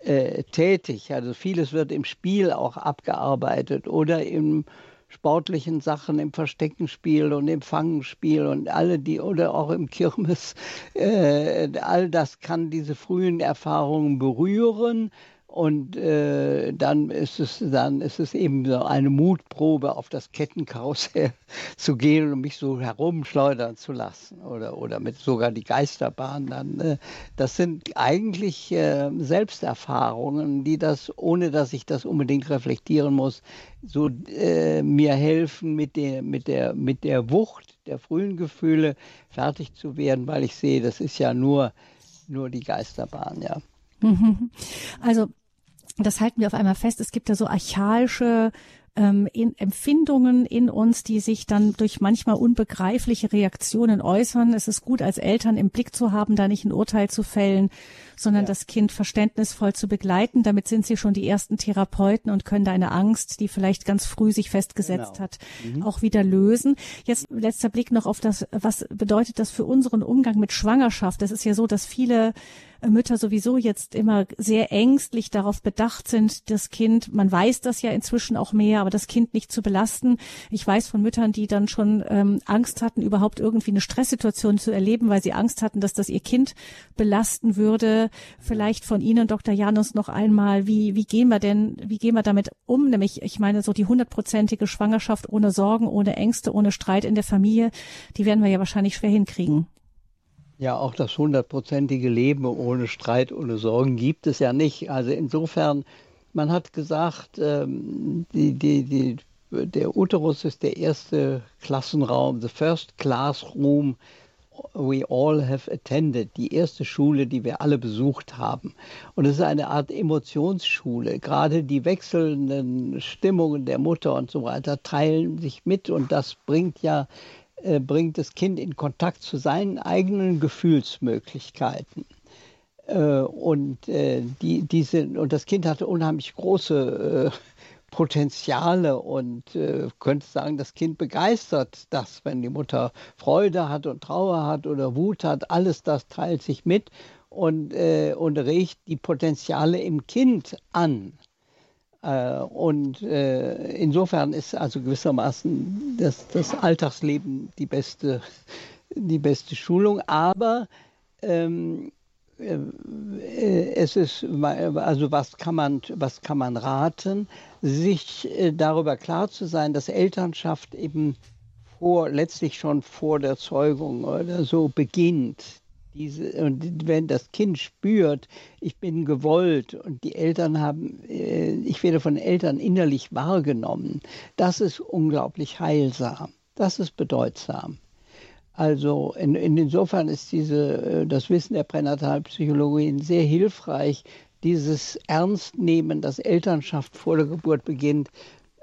äh, tätig. Also vieles wird im Spiel auch abgearbeitet oder im sportlichen Sachen im Versteckenspiel und im Fangenspiel und alle die oder auch im Kirmes, äh, all das kann diese frühen Erfahrungen berühren und äh, dann ist es dann ist es eben so eine Mutprobe, auf das Kettenkarussell zu gehen und mich so herumschleudern zu lassen oder oder mit sogar die Geisterbahn. Dann äh, das sind eigentlich äh, Selbsterfahrungen, die das ohne dass ich das unbedingt reflektieren muss, so äh, mir helfen mit der mit der mit der Wucht der frühen Gefühle fertig zu werden, weil ich sehe, das ist ja nur nur die Geisterbahn, ja. Mhm. Also das halten wir auf einmal fest. Es gibt ja so archaische ähm, in Empfindungen in uns, die sich dann durch manchmal unbegreifliche Reaktionen äußern. Es ist gut, als Eltern im Blick zu haben, da nicht ein Urteil zu fällen, sondern ja. das Kind verständnisvoll zu begleiten. Damit sind sie schon die ersten Therapeuten und können da eine Angst, die vielleicht ganz früh sich festgesetzt genau. hat, mhm. auch wieder lösen. Jetzt letzter Blick noch auf das, was bedeutet das für unseren Umgang mit Schwangerschaft? Es ist ja so, dass viele Mütter sowieso jetzt immer sehr ängstlich darauf bedacht sind, das Kind, man weiß das ja inzwischen auch mehr, aber das Kind nicht zu belasten. Ich weiß von Müttern, die dann schon ähm, Angst hatten, überhaupt irgendwie eine Stresssituation zu erleben, weil sie Angst hatten, dass das ihr Kind belasten würde. Vielleicht von Ihnen, Dr. Janus, noch einmal, wie, wie gehen wir denn, wie gehen wir damit um? Nämlich, ich meine, so die hundertprozentige Schwangerschaft ohne Sorgen, ohne Ängste, ohne Streit in der Familie, die werden wir ja wahrscheinlich schwer hinkriegen. Ja, auch das hundertprozentige Leben ohne Streit, ohne Sorgen gibt es ja nicht. Also insofern, man hat gesagt, ähm, die, die, die, der Uterus ist der erste Klassenraum, the first classroom we all have attended, die erste Schule, die wir alle besucht haben. Und es ist eine Art Emotionsschule. Gerade die wechselnden Stimmungen der Mutter und so weiter teilen sich mit und das bringt ja äh, bringt das Kind in Kontakt zu seinen eigenen Gefühlsmöglichkeiten. Äh, und, äh, die, diese, und das Kind hatte unheimlich große Potenziale und äh, könnte sagen, das Kind begeistert das, wenn die Mutter Freude hat und Trauer hat oder Wut hat, alles das teilt sich mit und, äh, und regt die Potenziale im Kind an. Äh, und äh, insofern ist also gewissermaßen das, das Alltagsleben die beste, die beste Schulung. Aber ähm, äh, es ist, also was kann man, was kann man raten, sich darüber klar zu sein, dass Elternschaft eben vor, letztlich schon vor der Zeugung oder so beginnt. Diese, und wenn das Kind spürt, ich bin gewollt und die Eltern haben, äh, ich werde von Eltern innerlich wahrgenommen, das ist unglaublich heilsam. Das ist bedeutsam. Also in, in insofern ist diese, äh, das Wissen der Pränatalpsychologie sehr hilfreich, dieses Ernstnehmen, dass Elternschaft vor der Geburt beginnt,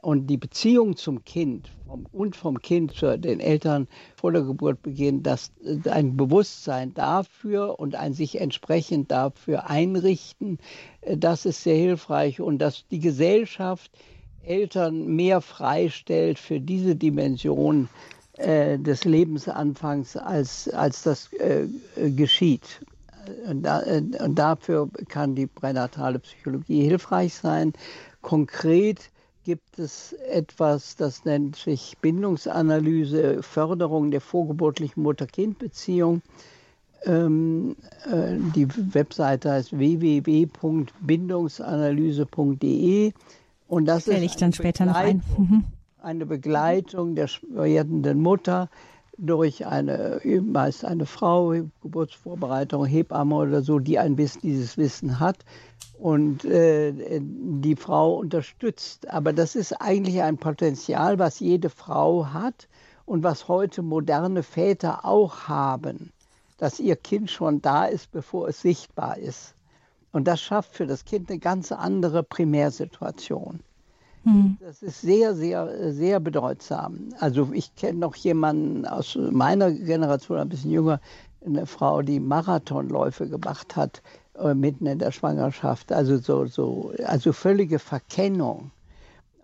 und die Beziehung zum Kind und vom Kind zu den Eltern vor der Geburt beginnt, dass äh, ein Bewusstsein dafür und ein sich entsprechend dafür einrichten, äh, das ist sehr hilfreich und dass die Gesellschaft Eltern mehr freistellt für diese Dimension äh, des Lebensanfangs, als, als das äh, geschieht. Und, da, und dafür kann die pränatale Psychologie hilfreich sein. Konkret gibt es etwas, das nennt sich Bindungsanalyse, Förderung der vorgeburtlichen Mutter-Kind-Beziehung. Ähm, äh, die Webseite heißt www.bindungsanalyse.de und das ist ich dann später noch ein. Mhm. eine Begleitung der werdenden Mutter durch eine meist eine Frau, Geburtsvorbereitung, Hebamme oder so, die ein bisschen dieses Wissen hat und äh, die Frau unterstützt. Aber das ist eigentlich ein Potenzial, was jede Frau hat und was heute moderne Väter auch haben, dass ihr Kind schon da ist, bevor es sichtbar ist. Und das schafft für das Kind eine ganz andere Primärsituation. Hm. Das ist sehr, sehr, sehr bedeutsam. Also ich kenne noch jemanden aus meiner Generation, ein bisschen jünger, eine Frau, die Marathonläufe gemacht hat äh, mitten in der Schwangerschaft. Also so, so, also völlige Verkennung.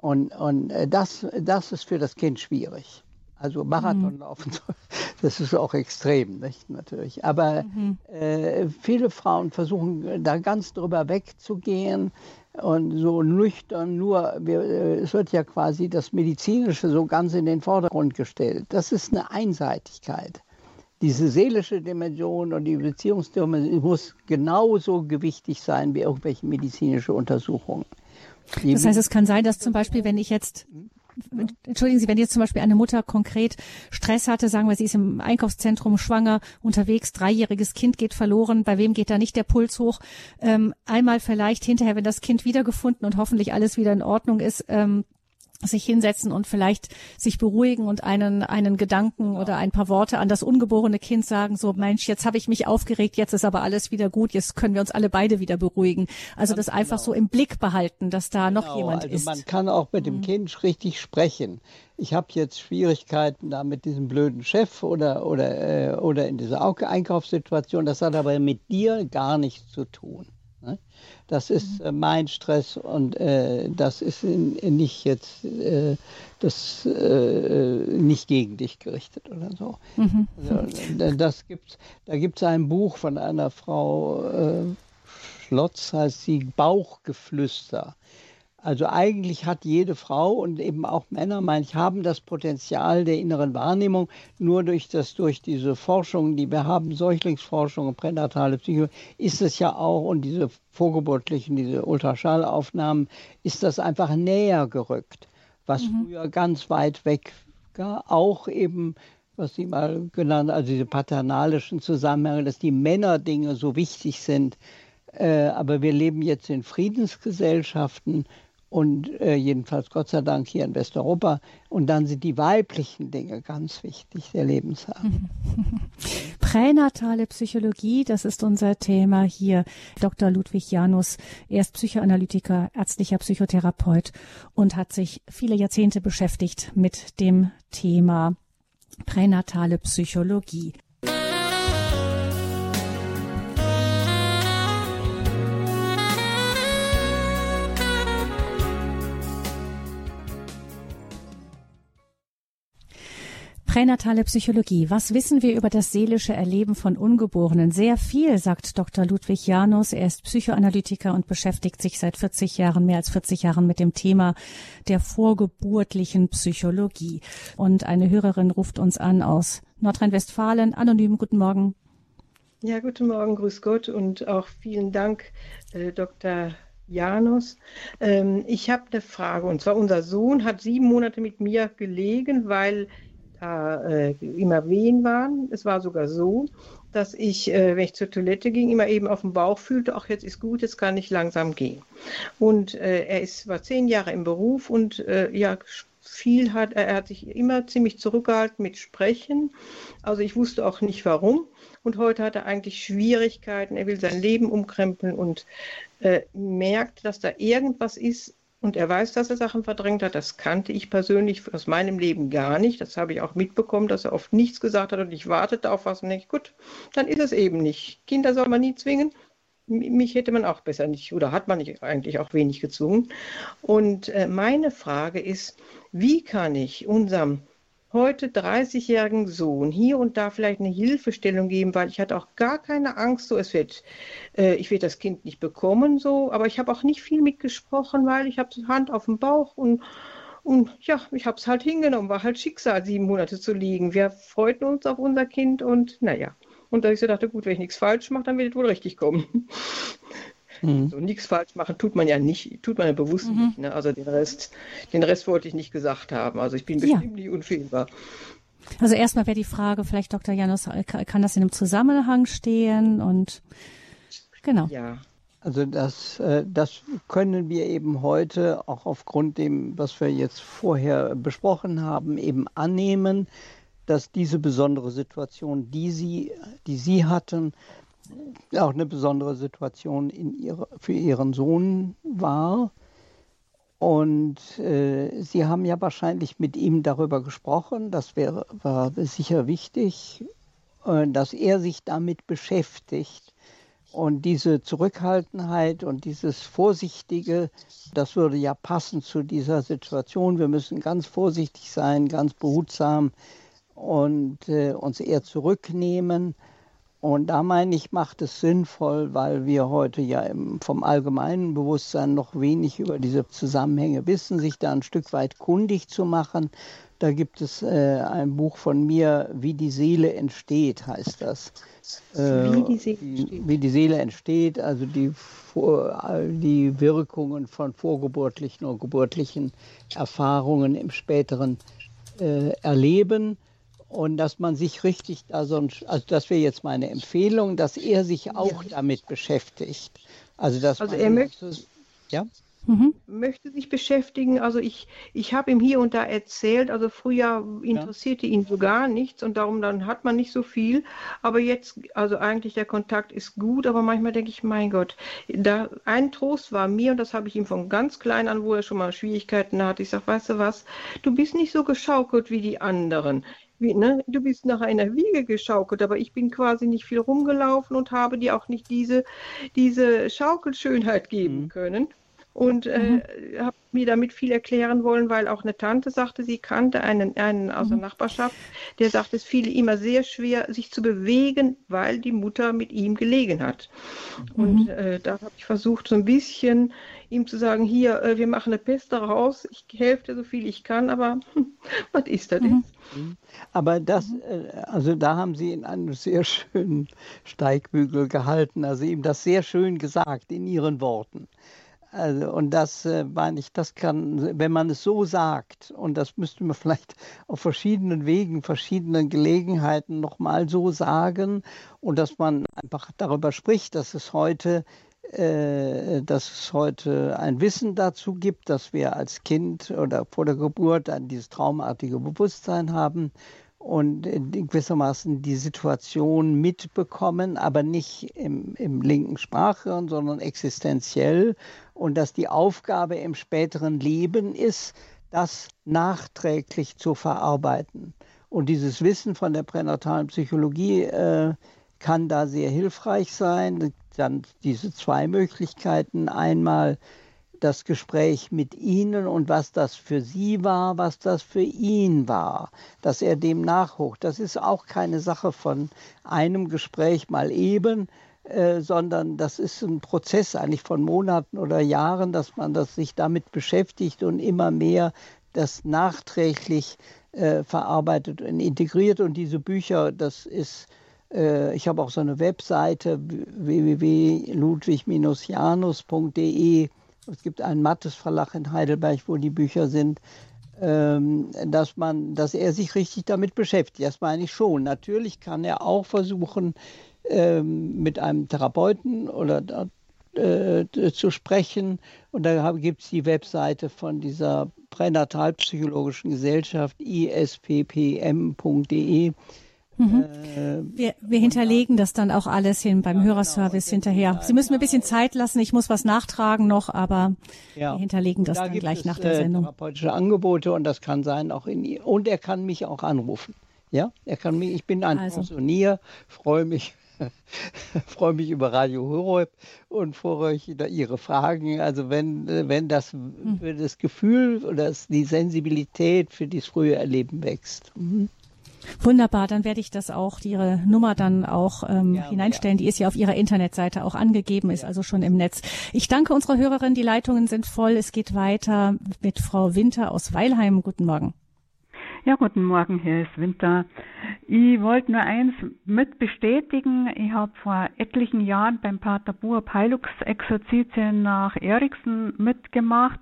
Und, und äh, das, das ist für das Kind schwierig. Also Marathon laufen, mhm. das ist auch extrem, nicht? natürlich. Aber mhm. äh, viele Frauen versuchen da ganz drüber wegzugehen und so nüchtern nur, äh, es wird ja quasi das Medizinische so ganz in den Vordergrund gestellt. Das ist eine Einseitigkeit diese seelische Dimension und die Beziehungsdimension muss genauso gewichtig sein wie irgendwelche medizinische Untersuchungen. Die das heißt, es kann sein, dass zum Beispiel, wenn ich jetzt Entschuldigen Sie, wenn jetzt zum Beispiel eine Mutter konkret Stress hatte, sagen wir, sie ist im Einkaufszentrum schwanger, unterwegs, dreijähriges Kind geht verloren, bei wem geht da nicht der Puls hoch? Ähm, einmal vielleicht hinterher, wenn das Kind wiedergefunden und hoffentlich alles wieder in Ordnung ist, ähm, sich hinsetzen und vielleicht sich beruhigen und einen einen Gedanken oder ein paar Worte an das ungeborene Kind sagen, so Mensch, jetzt habe ich mich aufgeregt, jetzt ist aber alles wieder gut, jetzt können wir uns alle beide wieder beruhigen. Also das einfach genau. so im Blick behalten, dass da genau, noch jemand also ist. Man kann auch mit dem mhm. Kind richtig sprechen. Ich habe jetzt Schwierigkeiten da mit diesem blöden Chef oder oder äh, oder in dieser Einkaufssituation. Das hat aber mit dir gar nichts zu tun. Ne? Das ist mhm. äh, mein Stress und äh, das ist in, in nicht jetzt äh, das äh, nicht gegen dich gerichtet oder so. Mhm. Also, das gibt's, da gibt es ein Buch von einer Frau äh, Schlotz, heißt sie Bauchgeflüster. Also eigentlich hat jede Frau und eben auch Männer, meine ich, haben das Potenzial der inneren Wahrnehmung. Nur durch das, durch diese Forschung, die wir haben, Säuglingsforschung und pränatale Psychologie, ist es ja auch und diese vorgeburtlichen, diese Ultraschallaufnahmen, ist das einfach näher gerückt, was mhm. früher ganz weit weg war. Auch eben was Sie mal genannt, also diese paternalischen Zusammenhänge, dass die Männerdinge so wichtig sind. Äh, aber wir leben jetzt in Friedensgesellschaften und äh, jedenfalls Gott sei Dank hier in Westeuropa. Und dann sind die weiblichen Dinge ganz wichtig, der Lebensraum. Pränatale Psychologie, das ist unser Thema hier. Dr. Ludwig Janus, er ist Psychoanalytiker, ärztlicher Psychotherapeut und hat sich viele Jahrzehnte beschäftigt mit dem Thema pränatale Psychologie. Pränatale Psychologie. Was wissen wir über das seelische Erleben von Ungeborenen? Sehr viel, sagt Dr. Ludwig Janus. Er ist Psychoanalytiker und beschäftigt sich seit 40 Jahren, mehr als 40 Jahren mit dem Thema der vorgeburtlichen Psychologie. Und eine Hörerin ruft uns an aus Nordrhein-Westfalen. Anonym, guten Morgen. Ja, guten Morgen, grüß Gott und auch vielen Dank, äh, Dr. Janus. Ähm, ich habe eine Frage und zwar unser Sohn hat sieben Monate mit mir gelegen, weil äh, immer Wehen waren. Es war sogar so, dass ich, äh, wenn ich zur Toilette ging, immer eben auf dem Bauch fühlte, ach jetzt ist gut, jetzt kann ich langsam gehen. Und äh, er ist, war zehn Jahre im Beruf und äh, ja, viel hat, er hat sich immer ziemlich zurückgehalten mit Sprechen. Also ich wusste auch nicht warum. Und heute hat er eigentlich Schwierigkeiten. Er will sein Leben umkrempeln und äh, merkt, dass da irgendwas ist, und er weiß, dass er Sachen verdrängt hat. Das kannte ich persönlich aus meinem Leben gar nicht. Das habe ich auch mitbekommen, dass er oft nichts gesagt hat und ich wartete auf was und denke, gut, dann ist es eben nicht. Kinder soll man nie zwingen. Mich hätte man auch besser nicht, oder hat man nicht eigentlich auch wenig gezwungen. Und äh, meine Frage ist, wie kann ich unserem heute 30-jährigen Sohn hier und da vielleicht eine Hilfestellung geben, weil ich hatte auch gar keine Angst, so es wird, äh, ich werde das Kind nicht bekommen, so, aber ich habe auch nicht viel mitgesprochen, weil ich habe die Hand auf dem Bauch und und ja, ich habe es halt hingenommen, war halt Schicksal, sieben Monate zu liegen. Wir freuten uns auf unser Kind und naja. Und da ich so dachte, gut, wenn ich nichts falsch mache, dann wird es wohl richtig kommen. Mhm. So nichts falsch machen tut man ja nicht, tut man ja bewusst mhm. nicht. Ne? Also den Rest, den Rest wollte ich nicht gesagt haben. Also ich bin bestimmt ja. nicht unfehlbar. Also erstmal wäre die Frage, vielleicht Dr. Janus, kann das in einem Zusammenhang stehen und genau. Ja. Also das, äh, das können wir eben heute auch aufgrund dem, was wir jetzt vorher besprochen haben, eben annehmen, dass diese besondere Situation, die Sie, die Sie hatten, auch eine besondere Situation in ihre, für ihren Sohn war. Und äh, Sie haben ja wahrscheinlich mit ihm darüber gesprochen, das wäre, war sicher wichtig, äh, dass er sich damit beschäftigt. Und diese Zurückhaltenheit und dieses Vorsichtige, das würde ja passen zu dieser Situation. Wir müssen ganz vorsichtig sein, ganz behutsam und äh, uns eher zurücknehmen und da meine ich, macht es sinnvoll, weil wir heute ja vom allgemeinen Bewusstsein noch wenig über diese Zusammenhänge wissen, sich da ein Stück weit kundig zu machen. Da gibt es äh, ein Buch von mir, Wie die Seele entsteht, heißt das. Äh, wie, die Seele entsteht. wie die Seele entsteht, also die, die Wirkungen von vorgeburtlichen und geburtlichen Erfahrungen im späteren äh, Erleben und dass man sich richtig, also, also das wäre jetzt meine Empfehlung, dass er sich auch ja. damit beschäftigt. Also, dass also er möchte, ja? mhm. möchte sich beschäftigen. Also ich, ich habe ihm hier und da erzählt, also früher interessierte ja. ihn so gar nichts und darum dann hat man nicht so viel. Aber jetzt, also eigentlich der Kontakt ist gut, aber manchmal denke ich, mein Gott, da ein Trost war mir, und das habe ich ihm von ganz klein an, wo er schon mal Schwierigkeiten hatte. Ich sage, weißt du was, du bist nicht so geschaukelt wie die anderen wie, ne, du bist nach einer Wiege geschaukelt, aber ich bin quasi nicht viel rumgelaufen und habe dir auch nicht diese, diese Schaukelschönheit geben mhm. können und äh, mhm. habe mir damit viel erklären wollen, weil auch eine Tante sagte, sie kannte einen, einen aus der mhm. Nachbarschaft, der sagte, es fiel immer sehr schwer, sich zu bewegen, weil die Mutter mit ihm gelegen hat. Mhm. Und äh, da habe ich versucht, so ein bisschen ihm zu sagen, hier, äh, wir machen eine Pest daraus, ich helfe dir so viel ich kann, aber was ist das mhm. jetzt? Mhm. Aber das, äh, also da haben Sie in einem sehr schönen Steigbügel gehalten, also ihm das sehr schön gesagt in Ihren Worten. Also, und das äh, meine ich, das kann, wenn man es so sagt, und das müsste man vielleicht auf verschiedenen Wegen, verschiedenen Gelegenheiten nochmal so sagen, und dass man einfach darüber spricht, dass es heute äh, dass es heute ein Wissen dazu gibt, dass wir als Kind oder vor der Geburt ein dieses traumartige Bewusstsein haben und gewissermaßen die Situation mitbekommen, aber nicht im, im linken Sprachhirn, sondern existenziell und dass die Aufgabe im späteren Leben ist, das nachträglich zu verarbeiten. Und dieses Wissen von der pränatalen Psychologie äh, kann da sehr hilfreich sein. Dann diese zwei Möglichkeiten. Einmal das Gespräch mit Ihnen und was das für Sie war, was das für ihn war, dass er dem nachhoch. Das ist auch keine Sache von einem Gespräch mal eben, äh, sondern das ist ein Prozess eigentlich von Monaten oder Jahren, dass man das sich damit beschäftigt und immer mehr das nachträglich äh, verarbeitet und integriert. Und diese Bücher, das ist äh, ich habe auch so eine Webseite www.ludwig-janus.de es gibt einen Mattes Verlag in Heidelberg, wo die Bücher sind, ähm, dass man, dass er sich richtig damit beschäftigt. Das meine ich schon. Natürlich kann er auch versuchen, ähm, mit einem Therapeuten oder äh, zu sprechen. Und da gibt es die Webseite von dieser pränatalpsychologischen Gesellschaft isppm.de. Mhm. Äh, wir, wir hinterlegen das dann auch alles hin beim ja, Hörerservice genau. hinterher. Sie müssen mir ein bisschen Zeit lassen, ich muss was nachtragen noch, aber ja. wir hinterlegen das da dann gleich es, nach der äh, Sendung. Therapeutische Angebote und das kann sein auch in und er kann mich auch anrufen. Ja, er kann mich, ich bin ein also. Pensionier, freue mich freue mich über Radio Horeb und freue mich über Ihre Fragen. Also wenn, wenn das mhm. für das Gefühl oder die Sensibilität für das frühe Erleben wächst. Mhm. Wunderbar, dann werde ich das auch, Ihre Nummer dann auch ähm, ja, hineinstellen. Ja. Die ist ja auf Ihrer Internetseite auch angegeben, ist also schon im Netz. Ich danke unserer Hörerin, die Leitungen sind voll. Es geht weiter mit Frau Winter aus Weilheim. Guten Morgen. Ja, guten Morgen, hier ist Winter. Ich wollte nur eins mit bestätigen. Ich habe vor etlichen Jahren beim Pater Buab Heilungsexerzitien nach Eriksen mitgemacht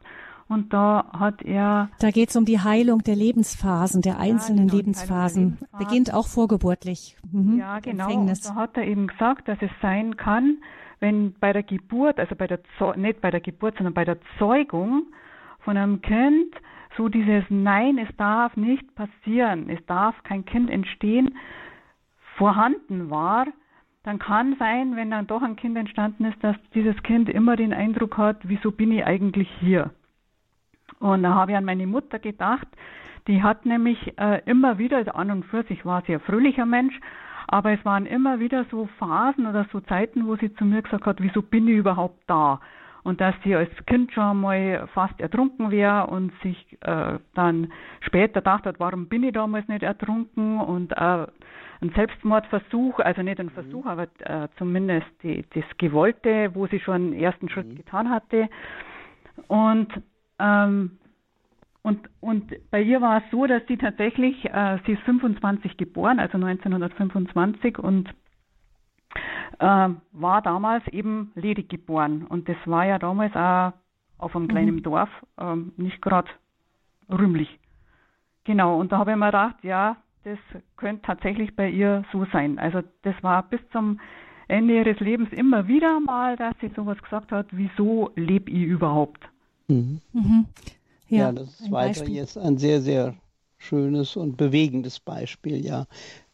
und da hat er. Da geht es um die Heilung der Lebensphasen, der einzelnen ja, genau, Lebensphasen. Lebensphasen. Beginnt auch vorgeburtlich. Mhm. Ja, genau. Und da hat er eben gesagt, dass es sein kann, wenn bei der Geburt, also bei der nicht bei der Geburt, sondern bei der Zeugung von einem Kind so dieses Nein, es darf nicht passieren, es darf kein Kind entstehen, vorhanden war, dann kann sein, wenn dann doch ein Kind entstanden ist, dass dieses Kind immer den Eindruck hat, wieso bin ich eigentlich hier? Und da habe ich an meine Mutter gedacht, die hat nämlich äh, immer wieder, also an und für sich war sie ein fröhlicher Mensch, aber es waren immer wieder so Phasen oder so Zeiten, wo sie zu mir gesagt hat, wieso bin ich überhaupt da? Und dass sie als Kind schon mal fast ertrunken wäre und sich äh, dann später gedacht hat, warum bin ich damals nicht ertrunken und äh, ein Selbstmordversuch, also nicht ein mhm. Versuch, aber äh, zumindest die, das Gewollte, wo sie schon einen ersten Schritt mhm. getan hatte. Und ähm, und, und bei ihr war es so, dass sie tatsächlich, äh, sie ist 25 geboren, also 1925 und äh, war damals eben ledig geboren. Und das war ja damals auch auf einem kleinen mhm. Dorf äh, nicht gerade rühmlich. Genau, und da habe ich mir gedacht, ja, das könnte tatsächlich bei ihr so sein. Also das war bis zum Ende ihres Lebens immer wieder mal, dass sie sowas gesagt hat, wieso lebe ich überhaupt? Mhm. Mhm. Ja, ja, das ist weiter Beispiel. jetzt ein sehr, sehr schönes und bewegendes Beispiel, ja,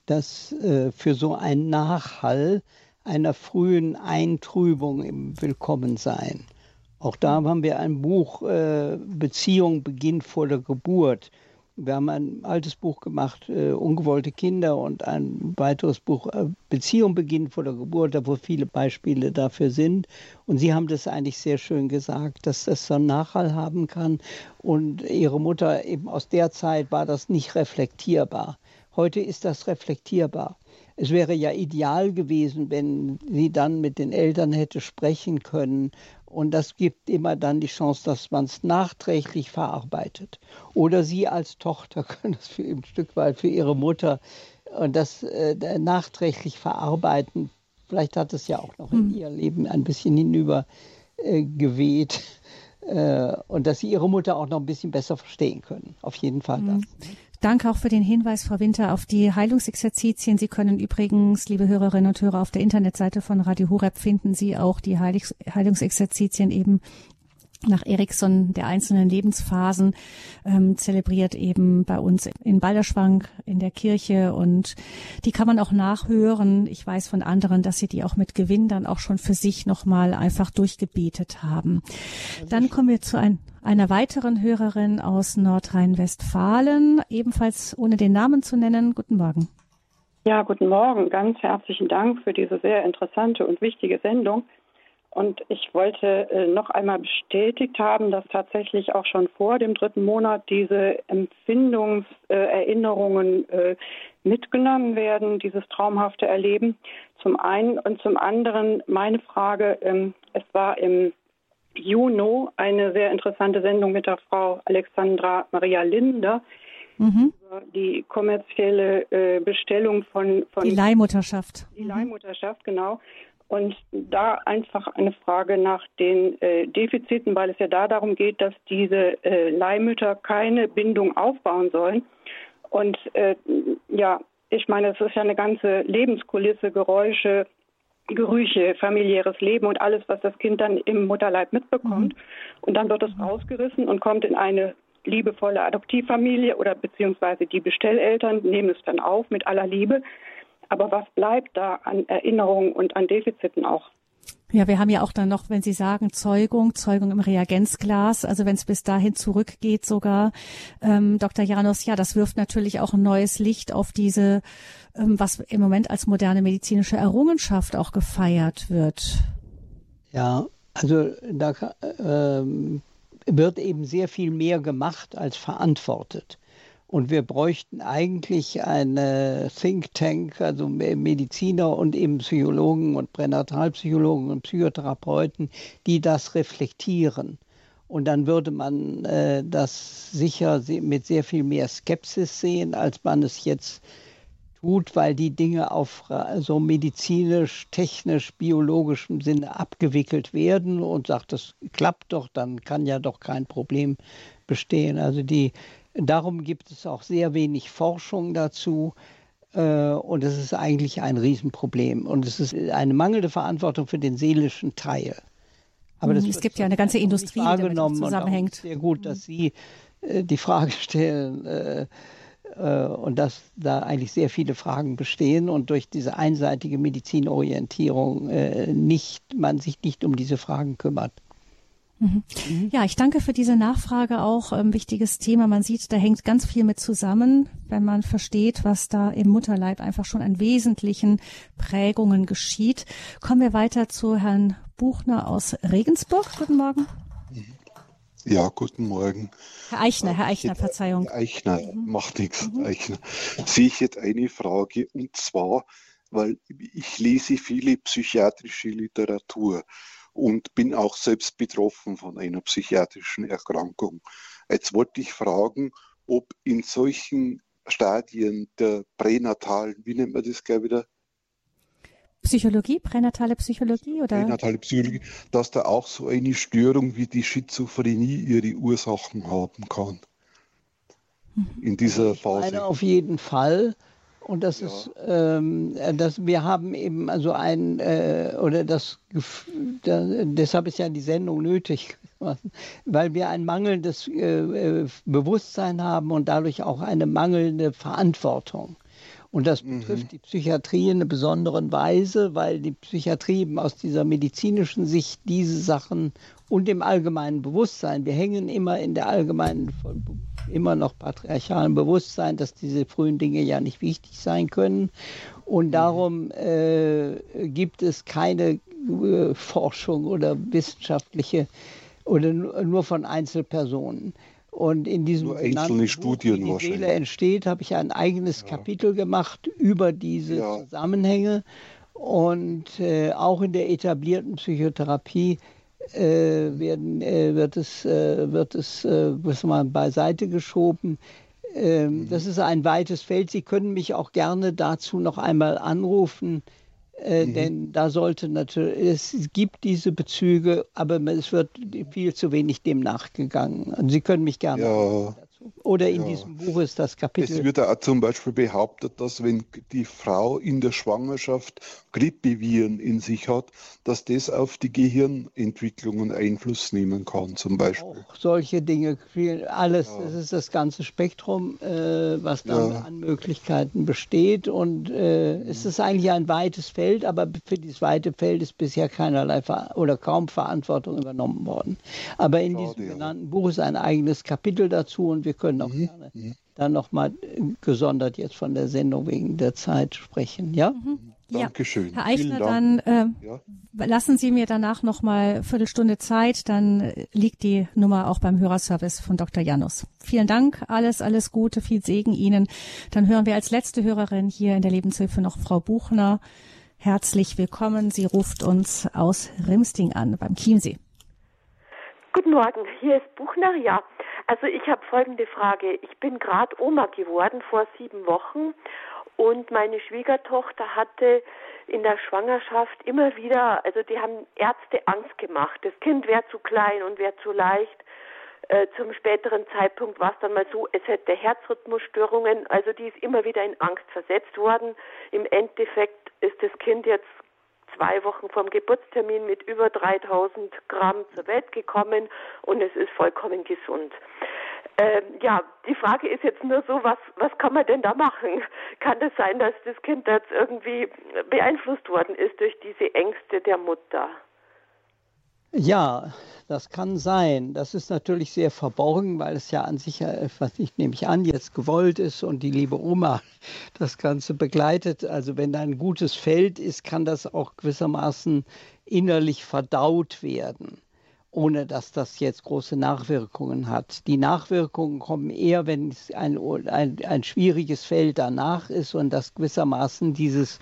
dass äh, für so einen Nachhall einer frühen Eintrübung im Willkommensein. Auch da haben wir ein Buch, äh, Beziehung beginnt vor der Geburt. Wir haben ein altes Buch gemacht, äh, Ungewollte Kinder, und ein weiteres Buch, äh, Beziehung beginnt vor der Geburt, da wo viele Beispiele dafür sind. Und Sie haben das eigentlich sehr schön gesagt, dass das so einen Nachhall haben kann. Und Ihre Mutter eben aus der Zeit war das nicht reflektierbar. Heute ist das reflektierbar. Es wäre ja ideal gewesen, wenn sie dann mit den Eltern hätte sprechen können und das gibt immer dann die Chance, dass man es nachträglich verarbeitet. Oder Sie als Tochter können es für ein Stück weit für Ihre Mutter und das äh, nachträglich verarbeiten. Vielleicht hat es ja auch noch in hm. ihr Leben ein bisschen hinüber äh, geweht. Äh, und dass Sie Ihre Mutter auch noch ein bisschen besser verstehen können. Auf jeden Fall das. Danke auch für den Hinweis, Frau Winter, auf die Heilungsexerzitien. Sie können übrigens, liebe Hörerinnen und Hörer, auf der Internetseite von Radio Horeb finden Sie auch die Heilungsexerzitien eben nach Eriksson der einzelnen Lebensphasen ähm, zelebriert eben bei uns in Balderschwang in der Kirche und die kann man auch nachhören. Ich weiß von anderen, dass sie die auch mit Gewinn dann auch schon für sich nochmal einfach durchgebetet haben. Dann kommen wir zu ein, einer weiteren Hörerin aus Nordrhein-Westfalen, ebenfalls ohne den Namen zu nennen. Guten Morgen. Ja, guten Morgen. Ganz herzlichen Dank für diese sehr interessante und wichtige Sendung. Und ich wollte äh, noch einmal bestätigt haben, dass tatsächlich auch schon vor dem dritten Monat diese Empfindungserinnerungen äh, mitgenommen werden, dieses traumhafte Erleben. Zum einen und zum anderen meine Frage, ähm, es war im Juni eine sehr interessante Sendung mit der Frau Alexandra Maria Linder. Mhm. Die kommerzielle äh, Bestellung von, von. Die Leihmutterschaft. Die Leihmutterschaft, genau. Und da einfach eine Frage nach den äh, Defiziten, weil es ja da darum geht, dass diese äh, Leihmütter keine Bindung aufbauen sollen. Und äh, ja, ich meine, es ist ja eine ganze Lebenskulisse, Geräusche, Gerüche, familiäres Leben und alles, was das Kind dann im Mutterleib mitbekommt. Mhm. Und dann wird es rausgerissen und kommt in eine liebevolle Adoptivfamilie oder beziehungsweise die Bestelleltern nehmen es dann auf mit aller Liebe. Aber was bleibt da an Erinnerungen und an Defiziten auch? Ja, wir haben ja auch dann noch, wenn Sie sagen Zeugung, Zeugung im Reagenzglas, also wenn es bis dahin zurückgeht sogar, ähm, Dr. Janos, ja, das wirft natürlich auch ein neues Licht auf diese, ähm, was im Moment als moderne medizinische Errungenschaft auch gefeiert wird. Ja, also da ähm, wird eben sehr viel mehr gemacht als verantwortet. Und wir bräuchten eigentlich eine Think Tank, also Mediziner und eben Psychologen und Pränatalpsychologen und Psychotherapeuten, die das reflektieren. Und dann würde man äh, das sicher mit sehr viel mehr Skepsis sehen, als man es jetzt tut, weil die Dinge auf so medizinisch, technisch, biologischem Sinne abgewickelt werden und sagt, das klappt doch, dann kann ja doch kein Problem bestehen. Also die Darum gibt es auch sehr wenig Forschung dazu. Äh, und es ist eigentlich ein Riesenproblem. Und es ist eine mangelnde Verantwortung für den seelischen Teil. Aber das mhm, es gibt ja eine ganze Industrie, die damit zusammenhängt. sehr gut, dass Sie äh, die Frage stellen äh, und dass da eigentlich sehr viele Fragen bestehen und durch diese einseitige Medizinorientierung nicht, man sich nicht um diese Fragen kümmert. Mhm. Mhm. Ja, ich danke für diese Nachfrage auch. Ähm, wichtiges Thema. Man sieht, da hängt ganz viel mit zusammen, wenn man versteht, was da im Mutterleib einfach schon an wesentlichen Prägungen geschieht. Kommen wir weiter zu Herrn Buchner aus Regensburg. Guten Morgen. Ja, guten Morgen. Herr Eichner, Herr Eichner, Verzeihung. Eichner, mhm. macht nichts, mhm. Eichner. Sehe ich jetzt eine Frage und zwar, weil ich lese viele psychiatrische Literatur und bin auch selbst betroffen von einer psychiatrischen Erkrankung. Jetzt wollte ich fragen, ob in solchen Stadien der pränatalen, wie nennt man das gleich wieder? Psychologie, pränatale Psychologie oder? Pränatale Psychologie, dass da auch so eine Störung wie die Schizophrenie ihre Ursachen haben kann. Mhm. In dieser Phase. Ich auf jeden Fall. Und das ja. ist, ähm, dass wir haben eben also ein, äh, oder das, da, deshalb ist ja die Sendung nötig, weil wir ein mangelndes äh, äh, Bewusstsein haben und dadurch auch eine mangelnde Verantwortung. Und das mhm. betrifft mhm. die Psychiatrie in einer besonderen Weise, weil die Psychiatrie eben aus dieser medizinischen Sicht diese Sachen und dem allgemeinen Bewusstsein, wir hängen immer in der allgemeinen, immer noch patriarchalen Bewusstsein, dass diese frühen Dinge ja nicht wichtig sein können. Und mhm. darum äh, gibt es keine äh, Forschung oder wissenschaftliche oder nur von Einzelpersonen. Und in diesem Nur einzelne Studien Buch, wie die Seele entsteht, habe ich ein eigenes ja. Kapitel gemacht über diese ja. Zusammenhänge. Und äh, auch in der etablierten Psychotherapie äh, werden, äh, wird es, äh, wird es äh, mal beiseite geschoben. Ähm, mhm. Das ist ein weites Feld. Sie können mich auch gerne dazu noch einmal anrufen. Äh, mhm. Denn da sollte natürlich, es gibt diese Bezüge, aber es wird viel zu wenig dem nachgegangen. Und Sie können mich gerne ja. Oder in ja. diesem Buch ist das Kapitel. Es wird auch zum Beispiel behauptet, dass wenn die Frau in der Schwangerschaft Grippeviren in sich hat, dass das auf die Gehirnentwicklungen Einfluss nehmen kann, zum Beispiel. Auch solche Dinge, alles, ja. das ist das ganze Spektrum, äh, was dann ja. an Möglichkeiten besteht. Und äh, es ist eigentlich ein weites Feld, aber für dieses weite Feld ist bisher keinerlei oder kaum Verantwortung übernommen worden. Aber in Schade, diesem genannten Buch ist ein eigenes Kapitel dazu und wir können auch mhm. gerne mhm. dann nochmal gesondert jetzt von der Sendung wegen der Zeit sprechen. Ja? Mhm. Dankeschön. Herr Eichner, dann äh, ja. lassen Sie mir danach nochmal Viertelstunde Zeit, dann liegt die Nummer auch beim Hörerservice von Dr. Janus. Vielen Dank, alles, alles Gute, viel Segen Ihnen. Dann hören wir als letzte Hörerin hier in der Lebenshilfe noch Frau Buchner. Herzlich willkommen. Sie ruft uns aus Rimsting an, beim Chiemsee. Guten Morgen, hier ist Buchner. Ja, also ich habe folgende Frage. Ich bin gerade Oma geworden vor sieben Wochen und meine Schwiegertochter hatte in der Schwangerschaft immer wieder, also die haben Ärzte Angst gemacht. Das Kind wäre zu klein und wäre zu leicht. Äh, zum späteren Zeitpunkt war es dann mal so, es hätte Herzrhythmusstörungen, also die ist immer wieder in Angst versetzt worden. Im Endeffekt ist das Kind jetzt zwei Wochen vom Geburtstermin mit über 3000 Gramm zur Welt gekommen und es ist vollkommen gesund. Ähm, ja, die Frage ist jetzt nur so, was, was kann man denn da machen? Kann es das sein, dass das Kind jetzt irgendwie beeinflusst worden ist durch diese Ängste der Mutter? Ja, das kann sein. Das ist natürlich sehr verborgen, weil es ja an sich, was ich nehme ich an, jetzt gewollt ist und die liebe Oma das Ganze begleitet. Also wenn da ein gutes Feld ist, kann das auch gewissermaßen innerlich verdaut werden, ohne dass das jetzt große Nachwirkungen hat. Die Nachwirkungen kommen eher, wenn es ein, ein, ein schwieriges Feld danach ist und dass gewissermaßen dieses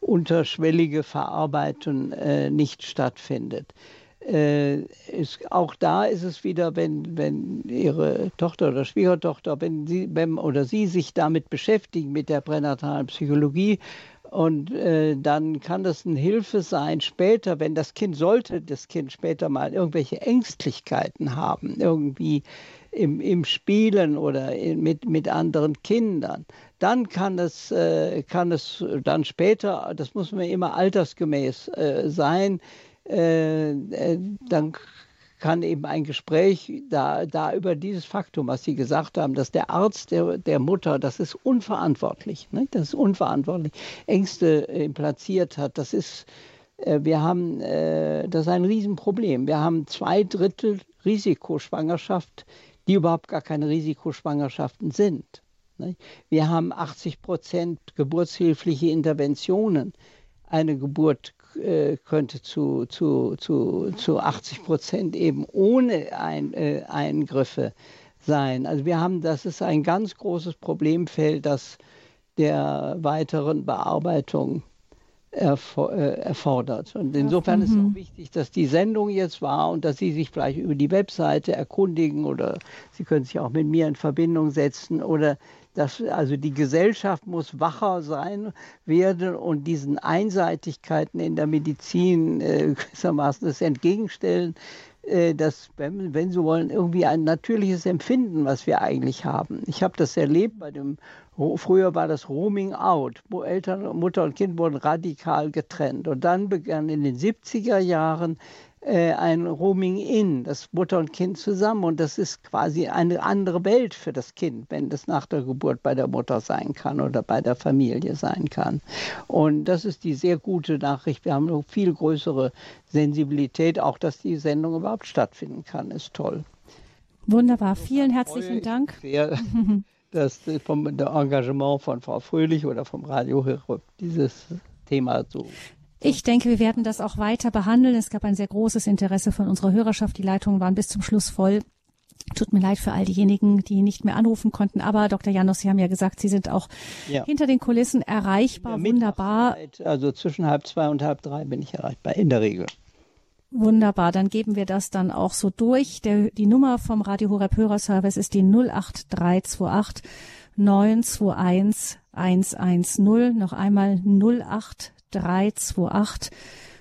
unterschwellige Verarbeiten äh, nicht stattfindet äh, ist, auch da ist es wieder, wenn, wenn Ihre Tochter oder Schwiegertochter, wenn sie wenn, oder Sie sich damit beschäftigen, mit der pränatalen Psychologie, und äh, dann kann das eine Hilfe sein später, wenn das Kind, sollte das Kind später mal irgendwelche Ängstlichkeiten haben, irgendwie im, im Spielen oder in, mit, mit anderen Kindern, dann kann es, äh, kann es dann später, das muss man immer altersgemäß äh, sein, äh, äh, dann kann eben ein Gespräch da, da über dieses Faktum, was Sie gesagt haben, dass der Arzt der, der Mutter, das ist unverantwortlich, ne? das ist unverantwortlich, Ängste äh, platziert hat, das ist, äh, wir haben, äh, das ist ein Riesenproblem. Wir haben zwei Drittel Risikoschwangerschaft, die überhaupt gar keine Risikoschwangerschaften sind. Ne? Wir haben 80 Prozent geburtshilfliche Interventionen. Eine Geburt äh, könnte zu, zu, zu, zu 80 Prozent eben ohne ein, äh, Eingriffe sein. Also wir haben, das ist ein ganz großes Problemfeld, das der weiteren Bearbeitung erfor äh, erfordert. Und insofern mhm. ist es auch wichtig, dass die Sendung jetzt war und dass Sie sich vielleicht über die Webseite erkundigen oder Sie können sich auch mit mir in Verbindung setzen oder dass also die Gesellschaft muss wacher sein werden und diesen Einseitigkeiten in der Medizin äh, gewissermaßen das entgegenstellen, äh, dass, wenn, wenn Sie wollen, irgendwie ein natürliches Empfinden, was wir eigentlich haben. Ich habe das erlebt bei dem, früher war das Roaming Out, wo Eltern, Mutter und Kind wurden radikal getrennt. Und dann begann in den 70er Jahren äh, ein Roaming in, das Mutter und Kind zusammen. Und das ist quasi eine andere Welt für das Kind, wenn das nach der Geburt bei der Mutter sein kann oder bei der Familie sein kann. Und das ist die sehr gute Nachricht. Wir haben eine viel größere Sensibilität, auch dass die Sendung überhaupt stattfinden kann, ist toll. Wunderbar, vielen herzlichen Dank. Sehr, das vom Engagement von Frau Fröhlich oder vom Radio dieses Thema so ich denke, wir werden das auch weiter behandeln. Es gab ein sehr großes Interesse von unserer Hörerschaft. Die Leitungen waren bis zum Schluss voll. Tut mir leid für all diejenigen, die nicht mehr anrufen konnten. Aber Dr. Janos, Sie haben ja gesagt, Sie sind auch ja. hinter den Kulissen erreichbar. Wunderbar. Also zwischen halb zwei und halb drei bin ich erreichbar, in der Regel. Wunderbar, dann geben wir das dann auch so durch. Der, die Nummer vom Radio Horeb Hörerservice ist die 08328 921 110. Noch einmal 083 328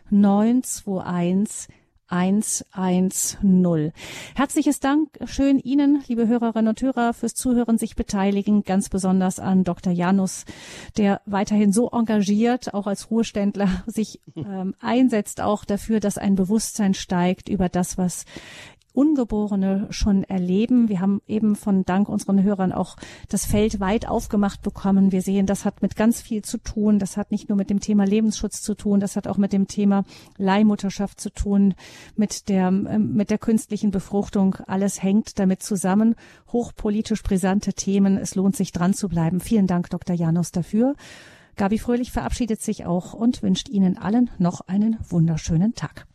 921 110. Herzliches Dank schön Ihnen, liebe Hörerinnen und Hörer, fürs Zuhören, sich beteiligen, ganz besonders an Dr. Janus, der weiterhin so engagiert, auch als Ruheständler, sich ähm, einsetzt auch dafür, dass ein Bewusstsein steigt über das, was Ungeborene schon erleben. Wir haben eben von Dank unseren Hörern auch das Feld weit aufgemacht bekommen. Wir sehen, das hat mit ganz viel zu tun. Das hat nicht nur mit dem Thema Lebensschutz zu tun, das hat auch mit dem Thema Leihmutterschaft zu tun, mit der, ähm, mit der künstlichen Befruchtung. Alles hängt damit zusammen. Hochpolitisch brisante Themen. Es lohnt sich dran zu bleiben. Vielen Dank, Dr. Janus, dafür. Gabi Fröhlich verabschiedet sich auch und wünscht Ihnen allen noch einen wunderschönen Tag.